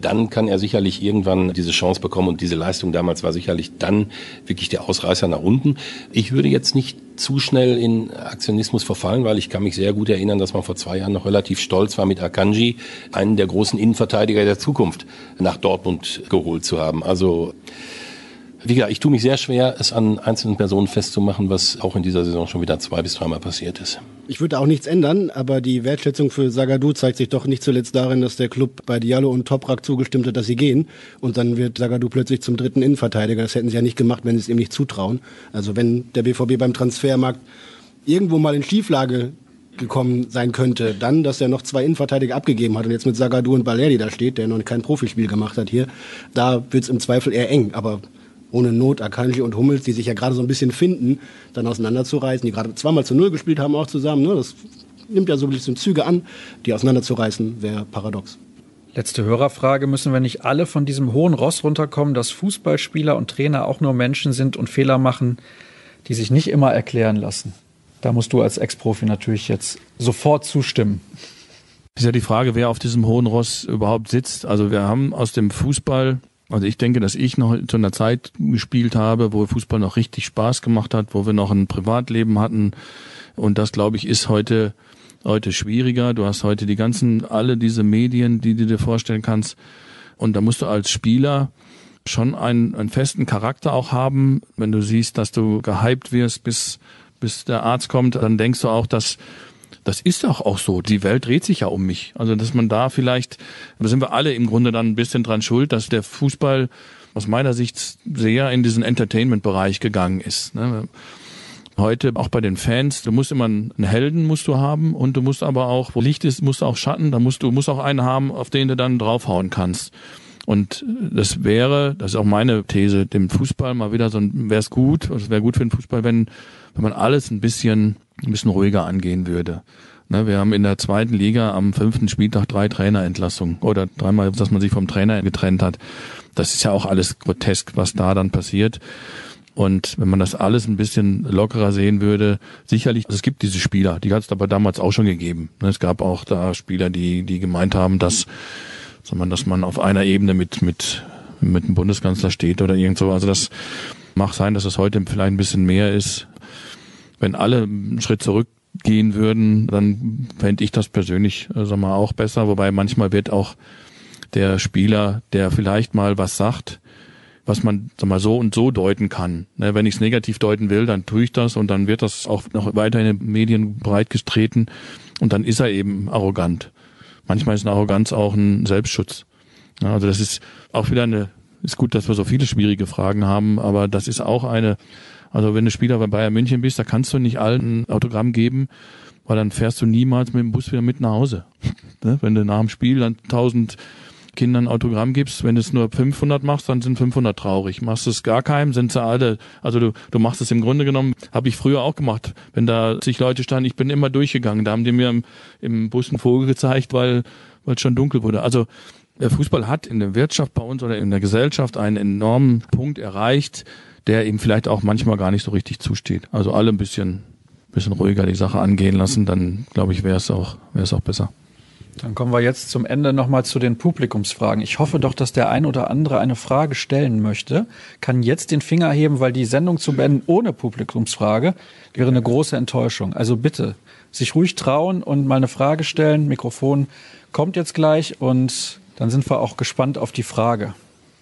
dann kann er sicherlich irgendwann diese Chance bekommen und diese Leistung damals war sicherlich dann wirklich der Ausreißer nach unten. Ich würde jetzt nicht zu schnell in Aktionismus verfallen, weil ich kann mich sehr gut erinnern, dass man vor zwei Jahren noch relativ stolz war, mit Akanji einen der großen Innenverteidiger der Zukunft nach Dortmund geholt zu haben. Also wie gesagt, ich tue mich sehr schwer, es an einzelnen Personen festzumachen, was auch in dieser Saison schon wieder zwei bis dreimal passiert ist. Ich würde auch nichts ändern, aber die Wertschätzung für Sagadu zeigt sich doch nicht zuletzt darin, dass der Club bei Diallo und Toprak zugestimmt hat, dass sie gehen. Und dann wird Sagadu plötzlich zum dritten Innenverteidiger. Das hätten sie ja nicht gemacht, wenn sie es ihm nicht zutrauen. Also wenn der BVB beim Transfermarkt irgendwo mal in Schieflage gekommen sein könnte, dann, dass er noch zwei Innenverteidiger abgegeben hat und jetzt mit Sagadu und Balerdi da steht, der noch kein Profispiel gemacht hat hier, da wird es im Zweifel eher eng. Aber ohne Not Akanji und Hummels, die sich ja gerade so ein bisschen finden, dann auseinanderzureißen, die gerade zweimal zu Null gespielt haben auch zusammen. Ne? Das nimmt ja so ein bisschen Züge an, die auseinanderzureißen, wäre paradox. Letzte Hörerfrage. Müssen wir nicht alle von diesem hohen Ross runterkommen, dass Fußballspieler und Trainer auch nur Menschen sind und Fehler machen, die sich nicht immer erklären lassen? Da musst du als Ex-Profi natürlich jetzt sofort zustimmen. Ist ja die Frage, wer auf diesem hohen Ross überhaupt sitzt. Also wir haben aus dem Fußball also ich denke, dass ich noch zu einer Zeit gespielt habe, wo Fußball noch richtig Spaß gemacht hat, wo wir noch ein Privatleben hatten. Und das, glaube ich, ist heute, heute schwieriger. Du hast heute die ganzen, alle diese Medien, die du dir vorstellen kannst. Und da musst du als Spieler schon einen, einen festen Charakter auch haben. Wenn du siehst, dass du gehypt wirst, bis, bis der Arzt kommt, dann denkst du auch, dass das ist doch auch so. Die Welt dreht sich ja um mich. Also, dass man da vielleicht, da sind wir alle im Grunde dann ein bisschen dran schuld, dass der Fußball aus meiner Sicht sehr in diesen Entertainment-Bereich gegangen ist. Ne? Heute auch bei den Fans, du musst immer einen Helden musst du haben und du musst aber auch, wo Licht ist, musst du auch Schatten, da musst du musst auch einen haben, auf den du dann draufhauen kannst. Und das wäre, das ist auch meine These, dem Fußball mal wieder so ein, wäre es gut, es wäre gut für den Fußball, wenn, wenn man alles ein bisschen ein bisschen ruhiger angehen würde. Ne, wir haben in der zweiten Liga am fünften Spieltag drei Trainerentlassungen oder dreimal, dass man sich vom Trainer getrennt hat. Das ist ja auch alles grotesk, was da dann passiert. Und wenn man das alles ein bisschen lockerer sehen würde, sicherlich, also es gibt diese Spieler, die hat es aber damals auch schon gegeben. Ne, es gab auch da Spieler, die, die gemeint haben, dass, dass man, dass man auf einer Ebene mit, mit, mit dem Bundeskanzler steht oder irgend so. Also das mag sein, dass es heute vielleicht ein bisschen mehr ist wenn alle einen Schritt zurückgehen würden, dann fände ich das persönlich, äh, sag mal, auch besser. Wobei manchmal wird auch der Spieler, der vielleicht mal was sagt, was man sag mal, so und so deuten kann. Ne, wenn ich es negativ deuten will, dann tue ich das und dann wird das auch noch weiter in den Medien breit getreten und dann ist er eben arrogant. Manchmal ist eine Arroganz auch ein Selbstschutz. Ja, also das ist auch wieder eine, ist gut, dass wir so viele schwierige Fragen haben, aber das ist auch eine also wenn du Spieler bei Bayern München bist, da kannst du nicht allen ein Autogramm geben, weil dann fährst du niemals mit dem Bus wieder mit nach Hause. Ne? wenn du nach dem Spiel dann tausend Kindern ein Autogramm gibst, wenn du es nur 500 machst, dann sind 500 traurig. Machst du es gar keinem, sind sie alle, also du, du machst es im Grunde genommen, habe ich früher auch gemacht. Wenn da sich Leute standen, ich bin immer durchgegangen, da haben die mir im, im Bus einen Vogel gezeigt, weil weil es schon dunkel wurde. Also der Fußball hat in der Wirtschaft bei uns oder in der Gesellschaft einen enormen Punkt erreicht, der ihm vielleicht auch manchmal gar nicht so richtig zusteht. Also alle ein bisschen, bisschen ruhiger die Sache angehen lassen, dann glaube ich, wäre es auch, wäre es auch besser. Dann kommen wir jetzt zum Ende nochmal zu den Publikumsfragen. Ich hoffe doch, dass der ein oder andere eine Frage stellen möchte. Kann jetzt den Finger heben, weil die Sendung zu beenden ohne Publikumsfrage wäre eine große Enttäuschung. Also bitte, sich ruhig trauen und mal eine Frage stellen. Mikrofon kommt jetzt gleich und dann sind wir auch gespannt auf die Frage.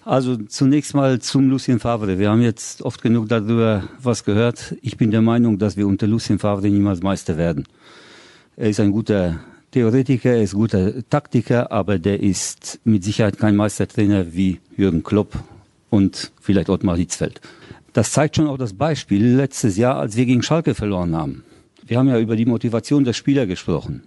Also zunächst mal zum Lucien Favre. Wir haben jetzt oft genug darüber was gehört. Ich bin der Meinung, dass wir unter Lucien Favre niemals Meister werden. Er ist ein guter Theoretiker, er ist ein guter Taktiker, aber der ist mit Sicherheit kein Meistertrainer wie Jürgen Klopp und vielleicht Ottmar Hitzfeld. Das zeigt schon auch das Beispiel letztes Jahr, als wir gegen Schalke verloren haben. Wir haben ja über die Motivation der Spieler gesprochen.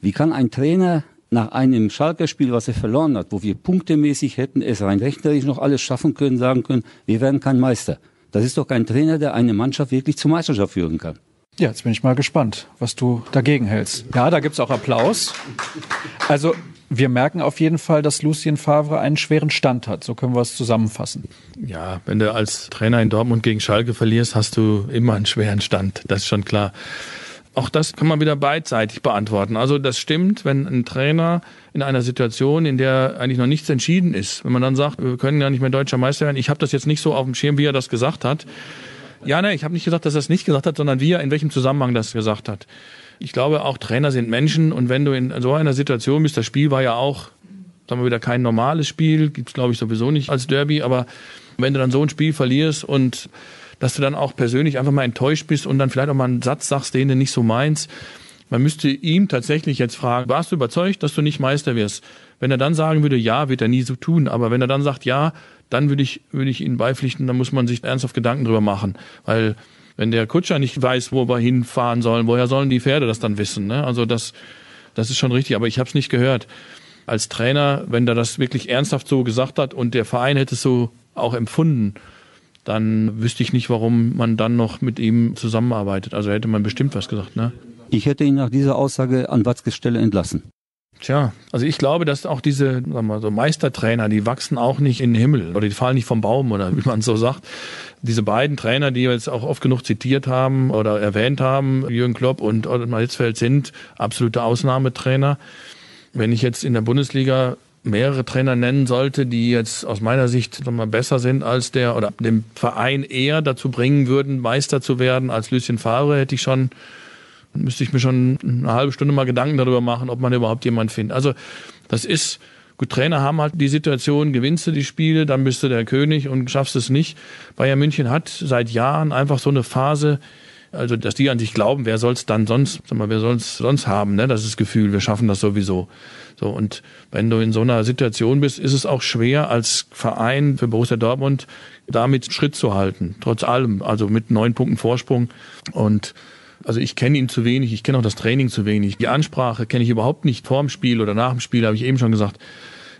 Wie kann ein Trainer nach einem Schalker-Spiel, was er verloren hat, wo wir punktemäßig hätten es rein rechnerisch noch alles schaffen können, sagen können, wir werden kein Meister. Das ist doch kein Trainer, der eine Mannschaft wirklich zur Meisterschaft führen kann. Ja, jetzt bin ich mal gespannt, was du dagegen hältst. Ja, da gibt's auch Applaus. Also wir merken auf jeden Fall, dass Lucien Favre einen schweren Stand hat. So können wir es zusammenfassen. Ja, wenn du als Trainer in Dortmund gegen Schalke verlierst, hast du immer einen schweren Stand. Das ist schon klar auch das kann man wieder beidseitig beantworten. Also das stimmt, wenn ein Trainer in einer Situation, in der eigentlich noch nichts entschieden ist, wenn man dann sagt, wir können ja nicht mehr deutscher Meister werden, ich habe das jetzt nicht so auf dem Schirm, wie er das gesagt hat. Ja, ne, ich habe nicht gesagt, dass er es nicht gesagt hat, sondern wie er in welchem Zusammenhang das gesagt hat. Ich glaube, auch Trainer sind Menschen und wenn du in so einer Situation bist, das Spiel war ja auch, sagen wir wieder, kein normales Spiel, gibt's glaube ich sowieso nicht als Derby, aber wenn du dann so ein Spiel verlierst und dass du dann auch persönlich einfach mal enttäuscht bist und dann vielleicht auch mal einen Satz sagst, den du nicht so meinst. Man müsste ihm tatsächlich jetzt fragen, warst du überzeugt, dass du nicht Meister wirst? Wenn er dann sagen würde, ja, wird er nie so tun. Aber wenn er dann sagt, ja, dann würde ich, würde ich ihn beipflichten, dann muss man sich ernsthaft Gedanken drüber machen. Weil wenn der Kutscher nicht weiß, wo wir hinfahren sollen, woher sollen die Pferde das dann wissen? Ne? Also das, das ist schon richtig, aber ich habe es nicht gehört. Als Trainer, wenn der das wirklich ernsthaft so gesagt hat und der Verein hätte es so auch empfunden, dann wüsste ich nicht, warum man dann noch mit ihm zusammenarbeitet. Also hätte man bestimmt was gesagt, ne? Ich hätte ihn nach dieser Aussage an Watzkes Stelle entlassen. Tja, also ich glaube, dass auch diese sagen wir mal, so Meistertrainer, die wachsen auch nicht in den Himmel oder die fallen nicht vom Baum oder wie man so sagt. Diese beiden Trainer, die wir jetzt auch oft genug zitiert haben oder erwähnt haben, Jürgen Klopp und Ottmar Hitzfeld sind absolute Ausnahmetrainer. Wenn ich jetzt in der Bundesliga mehrere Trainer nennen sollte, die jetzt aus meiner Sicht sagen wir besser sind als der oder den Verein eher dazu bringen würden, Meister zu werden als Lucien Favre, hätte ich schon müsste ich mir schon eine halbe Stunde mal Gedanken darüber machen, ob man überhaupt jemanden findet. Also das ist, gut, Trainer haben halt die Situation, gewinnst du die Spiele, dann bist du der König und schaffst es nicht. Bayern München hat seit Jahren einfach so eine Phase, also dass die an sich glauben, wer soll es dann sonst, sag mal, wer soll es sonst haben, ne? Das ist das Gefühl, wir schaffen das sowieso. So und wenn du in so einer Situation bist, ist es auch schwer als Verein für Borussia Dortmund damit Schritt zu halten, trotz allem, also mit neun Punkten Vorsprung und also ich kenne ihn zu wenig, ich kenne auch das Training zu wenig. Die Ansprache kenne ich überhaupt nicht vor dem Spiel oder nach dem Spiel, habe ich eben schon gesagt.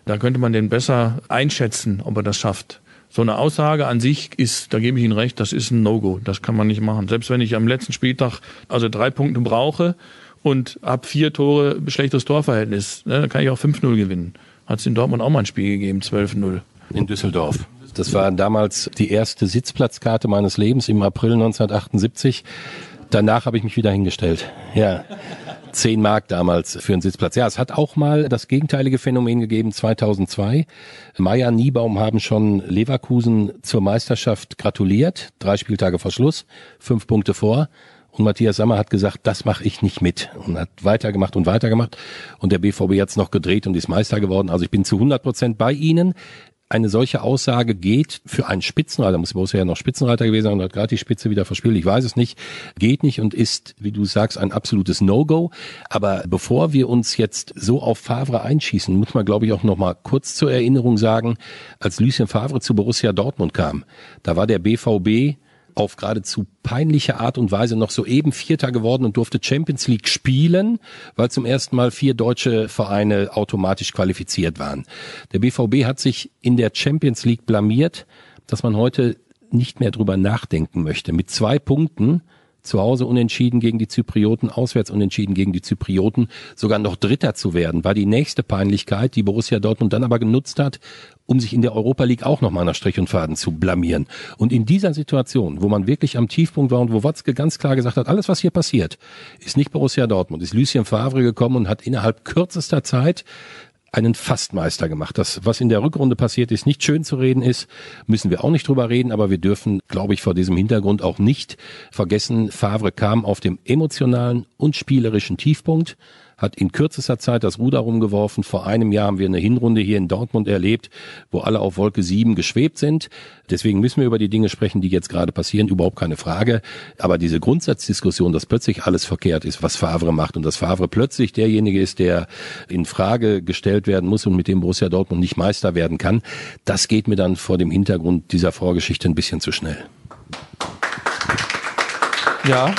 Da könnte man den besser einschätzen, ob er das schafft. So eine Aussage an sich ist, da gebe ich Ihnen recht, das ist ein No-Go. Das kann man nicht machen. Selbst wenn ich am letzten Spieltag also drei Punkte brauche und habe vier Tore schlechtes Torverhältnis, ne, dann kann ich auch 5-0 gewinnen. Hat es in Dortmund auch mal ein Spiel gegeben, 12-0. In Düsseldorf. Das war damals die erste Sitzplatzkarte meines Lebens im April 1978. Danach habe ich mich wieder hingestellt. Ja. Zehn Mark damals für einen Sitzplatz. Ja, es hat auch mal das gegenteilige Phänomen gegeben 2002. Meier Niebaum haben schon Leverkusen zur Meisterschaft gratuliert. Drei Spieltage vor Schluss, fünf Punkte vor. Und Matthias Sammer hat gesagt, das mache ich nicht mit und hat weitergemacht und weitergemacht. Und der BVB hat's noch gedreht und ist Meister geworden. Also ich bin zu 100 Prozent bei Ihnen eine solche Aussage geht für einen Spitzenreiter, muss Borussia ja noch Spitzenreiter gewesen sein und hat gerade die Spitze wieder verspielt, ich weiß es nicht, geht nicht und ist, wie du sagst, ein absolutes No-Go. Aber bevor wir uns jetzt so auf Favre einschießen, muss man, glaube ich, auch noch mal kurz zur Erinnerung sagen, als Lucien Favre zu Borussia Dortmund kam, da war der BVB auf geradezu peinliche Art und Weise noch soeben Vierter geworden und durfte Champions League spielen, weil zum ersten Mal vier deutsche Vereine automatisch qualifiziert waren. Der BVB hat sich in der Champions League blamiert, dass man heute nicht mehr drüber nachdenken möchte. Mit zwei Punkten zu Hause unentschieden gegen die Zyprioten, auswärts unentschieden gegen die Zyprioten, sogar noch Dritter zu werden, war die nächste Peinlichkeit, die Borussia Dortmund dann aber genutzt hat, um sich in der Europa League auch nochmal nach Strich und Faden zu blamieren. Und in dieser Situation, wo man wirklich am Tiefpunkt war und wo Watzke ganz klar gesagt hat, alles was hier passiert, ist nicht Borussia Dortmund, ist Lucien Favre gekommen und hat innerhalb kürzester Zeit einen Fastmeister gemacht. Das, was in der Rückrunde passiert ist, nicht schön zu reden ist, müssen wir auch nicht drüber reden, aber wir dürfen, glaube ich, vor diesem Hintergrund auch nicht vergessen, Favre kam auf dem emotionalen und spielerischen Tiefpunkt hat in kürzester Zeit das Ruder rumgeworfen. Vor einem Jahr haben wir eine Hinrunde hier in Dortmund erlebt, wo alle auf Wolke 7 geschwebt sind. Deswegen müssen wir über die Dinge sprechen, die jetzt gerade passieren, überhaupt keine Frage. Aber diese Grundsatzdiskussion, dass plötzlich alles verkehrt ist, was Favre macht und dass Favre plötzlich derjenige ist, der in Frage gestellt werden muss und mit dem Borussia Dortmund nicht Meister werden kann, das geht mir dann vor dem Hintergrund dieser Vorgeschichte ein bisschen zu schnell. Ja,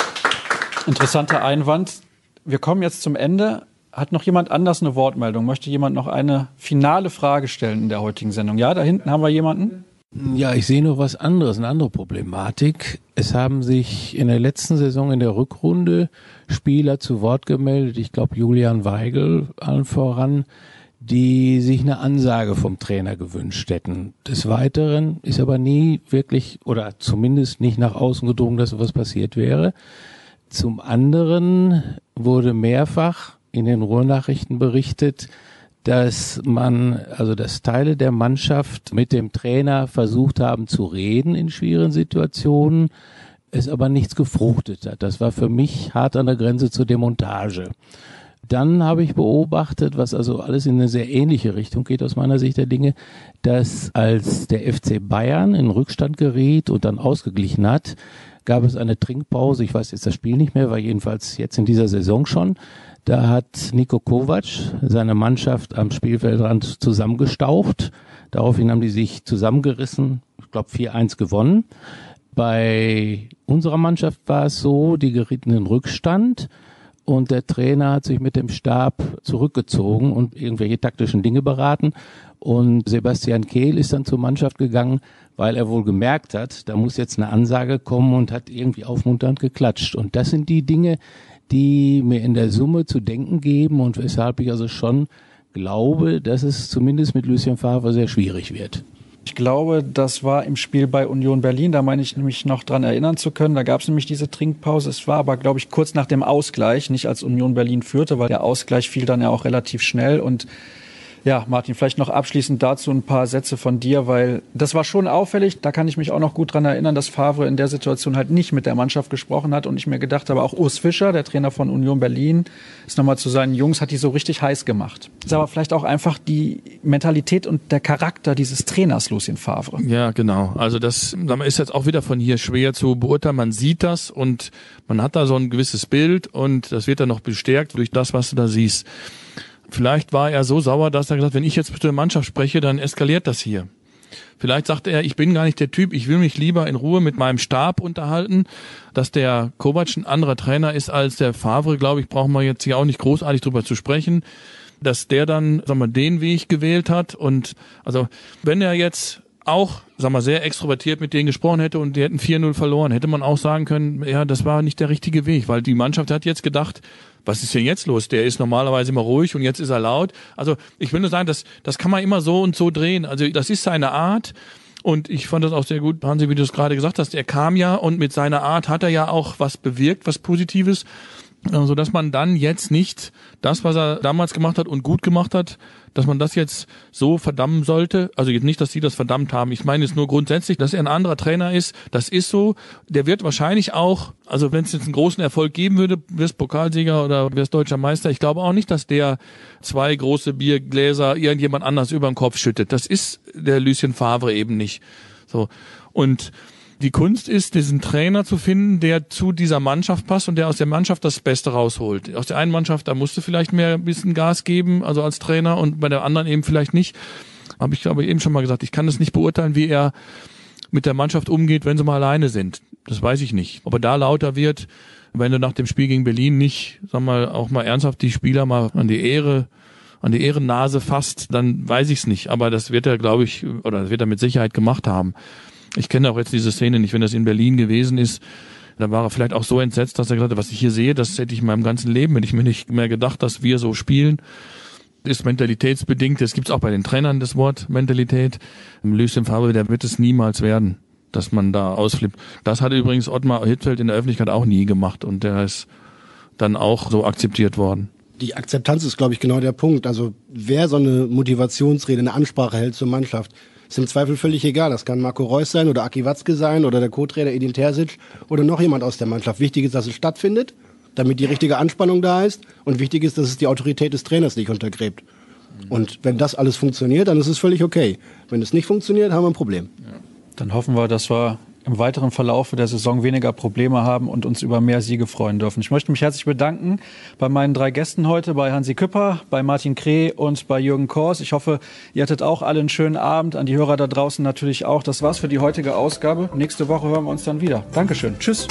interessanter Einwand. Wir kommen jetzt zum Ende. Hat noch jemand anders eine Wortmeldung? Möchte jemand noch eine finale Frage stellen in der heutigen Sendung? Ja, da hinten haben wir jemanden. Ja, ich sehe noch was anderes, eine andere Problematik. Es haben sich in der letzten Saison in der Rückrunde Spieler zu Wort gemeldet. Ich glaube, Julian Weigel allen voran, die sich eine Ansage vom Trainer gewünscht hätten. Des Weiteren ist aber nie wirklich oder zumindest nicht nach außen gedrungen, dass sowas passiert wäre. Zum anderen wurde mehrfach in den Ruhrnachrichten berichtet, dass man, also dass Teile der Mannschaft mit dem Trainer versucht haben zu reden in schwierigen Situationen, es aber nichts gefruchtet hat. Das war für mich hart an der Grenze zur Demontage. Dann habe ich beobachtet, was also alles in eine sehr ähnliche Richtung geht aus meiner Sicht der Dinge, dass als der FC Bayern in Rückstand geriet und dann ausgeglichen hat, gab es eine Trinkpause. Ich weiß jetzt das Spiel nicht mehr, war jedenfalls jetzt in dieser Saison schon. Da hat Nico Kovac seine Mannschaft am Spielfeldrand zusammengestaucht. Daraufhin haben die sich zusammengerissen, ich glaube 4-1 gewonnen. Bei unserer Mannschaft war es so, die gerieten in Rückstand und der Trainer hat sich mit dem Stab zurückgezogen und irgendwelche taktischen Dinge beraten. Und Sebastian Kehl ist dann zur Mannschaft gegangen, weil er wohl gemerkt hat, da muss jetzt eine Ansage kommen und hat irgendwie aufmunternd geklatscht. Und das sind die Dinge, die mir in der Summe zu denken geben und weshalb ich also schon glaube, dass es zumindest mit Lucien Favre sehr schwierig wird. Ich glaube, das war im Spiel bei Union Berlin. Da meine ich nämlich noch dran erinnern zu können. Da gab es nämlich diese Trinkpause. Es war aber, glaube ich, kurz nach dem Ausgleich, nicht als Union Berlin führte, weil der Ausgleich fiel dann ja auch relativ schnell und ja, Martin, vielleicht noch abschließend dazu ein paar Sätze von dir, weil das war schon auffällig. Da kann ich mich auch noch gut dran erinnern, dass Favre in der Situation halt nicht mit der Mannschaft gesprochen hat und ich mir gedacht habe, auch Urs Fischer, der Trainer von Union Berlin, ist nochmal zu seinen Jungs, hat die so richtig heiß gemacht. Ist aber vielleicht auch einfach die Mentalität und der Charakter dieses Trainers, Lucien Favre. Ja, genau. Also das ist jetzt auch wieder von hier schwer zu beurteilen. Man sieht das und man hat da so ein gewisses Bild und das wird dann noch bestärkt durch das, was du da siehst. Vielleicht war er so sauer, dass er gesagt, wenn ich jetzt mit der Mannschaft spreche, dann eskaliert das hier. Vielleicht sagt er, ich bin gar nicht der Typ, ich will mich lieber in Ruhe mit meinem Stab unterhalten. Dass der Kovac ein anderer Trainer ist als der Favre, glaube ich, brauchen wir jetzt hier auch nicht großartig drüber zu sprechen. Dass der dann, sagen wir, den Weg gewählt hat. Und also, wenn er jetzt auch, sag mal, sehr extrovertiert mit denen gesprochen hätte und die hätten 4-0 verloren, hätte man auch sagen können, ja, das war nicht der richtige Weg, weil die Mannschaft hat jetzt gedacht, was ist denn jetzt los? Der ist normalerweise immer ruhig und jetzt ist er laut. Also ich will nur sagen, das, das kann man immer so und so drehen. Also das ist seine Art. Und ich fand das auch sehr gut, Hansi, wie du es gerade gesagt hast. Er kam ja und mit seiner Art hat er ja auch was bewirkt, was Positives so dass man dann jetzt nicht das, was er damals gemacht hat und gut gemacht hat, dass man das jetzt so verdammen sollte. Also jetzt nicht, dass sie das verdammt haben. Ich meine jetzt nur grundsätzlich, dass er ein anderer Trainer ist. Das ist so. Der wird wahrscheinlich auch, also wenn es jetzt einen großen Erfolg geben würde, wirst Pokalsieger oder wirst deutscher Meister. Ich glaube auch nicht, dass der zwei große Biergläser irgendjemand anders über den Kopf schüttet. Das ist der Lucien Favre eben nicht. So. Und die Kunst ist, diesen Trainer zu finden, der zu dieser Mannschaft passt und der aus der Mannschaft das Beste rausholt. Aus der einen Mannschaft, da musst du vielleicht mehr ein bisschen Gas geben, also als Trainer, und bei der anderen eben vielleicht nicht. Habe ich aber eben schon mal gesagt, ich kann das nicht beurteilen, wie er mit der Mannschaft umgeht, wenn sie mal alleine sind. Das weiß ich nicht. Ob er da lauter wird, wenn du nach dem Spiel gegen Berlin nicht, sag mal, auch mal ernsthaft die Spieler mal an die Ehre an die Ehrennase fasst, dann weiß ich es nicht. Aber das wird er, glaube ich, oder das wird er mit Sicherheit gemacht haben. Ich kenne auch jetzt diese Szene nicht, wenn das in Berlin gewesen ist. Da war er vielleicht auch so entsetzt, dass er gesagt hat, was ich hier sehe, das hätte ich in meinem ganzen Leben, hätte ich mir nicht mehr gedacht, dass wir so spielen. Ist mentalitätsbedingt. Das gibt's auch bei den Trainern, das Wort Mentalität. Lucien Favre, der wird es niemals werden, dass man da ausflippt. Das hat übrigens Ottmar Hitzfeld in der Öffentlichkeit auch nie gemacht und der ist dann auch so akzeptiert worden. Die Akzeptanz ist, glaube ich, genau der Punkt. Also wer so eine Motivationsrede, eine Ansprache hält zur Mannschaft, ist im Zweifel völlig egal. Das kann Marco Reus sein oder Aki Watzke sein oder der Co-Trainer Edin Terzic oder noch jemand aus der Mannschaft. Wichtig ist, dass es stattfindet, damit die richtige Anspannung da ist. Und wichtig ist, dass es die Autorität des Trainers nicht untergräbt. Und wenn das alles funktioniert, dann ist es völlig okay. Wenn es nicht funktioniert, haben wir ein Problem. Ja. Dann hoffen wir, dass wir im weiteren Verlauf der Saison weniger Probleme haben und uns über mehr Siege freuen dürfen. Ich möchte mich herzlich bedanken bei meinen drei Gästen heute, bei Hansi Küpper, bei Martin Kreh und bei Jürgen Kors. Ich hoffe, ihr hattet auch alle einen schönen Abend, an die Hörer da draußen natürlich auch. Das war's für die heutige Ausgabe. Nächste Woche hören wir uns dann wieder. Dankeschön. Tschüss.